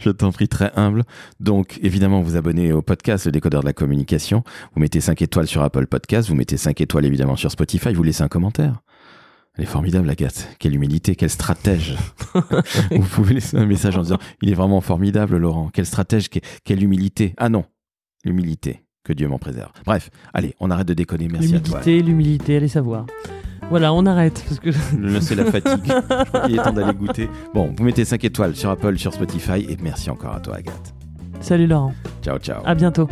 Je t'en prie, très humble. Donc, évidemment, vous abonnez au podcast Le Décodeur de la Communication. Vous mettez 5 étoiles sur Apple Podcast. Vous mettez 5 étoiles, évidemment, sur Spotify. Vous laissez un commentaire. Elle est formidable, Agathe. Quelle humilité, quel stratège. <laughs> vous pouvez laisser un message en disant Il est vraiment formidable, Laurent. Quel stratège, quelle humilité. Ah non, l'humilité. Que Dieu m'en préserve. Bref, allez, on arrête de déconner. Merci à toi. L'humilité, l'humilité, allez savoir. Voilà, on arrête. Parce que... Là, c'est la fatigue. Je crois qu'il est temps d'aller goûter. Bon, vous mettez 5 étoiles sur Apple, sur Spotify, et merci encore à toi, Agathe. Salut Laurent. Ciao, ciao. À bientôt.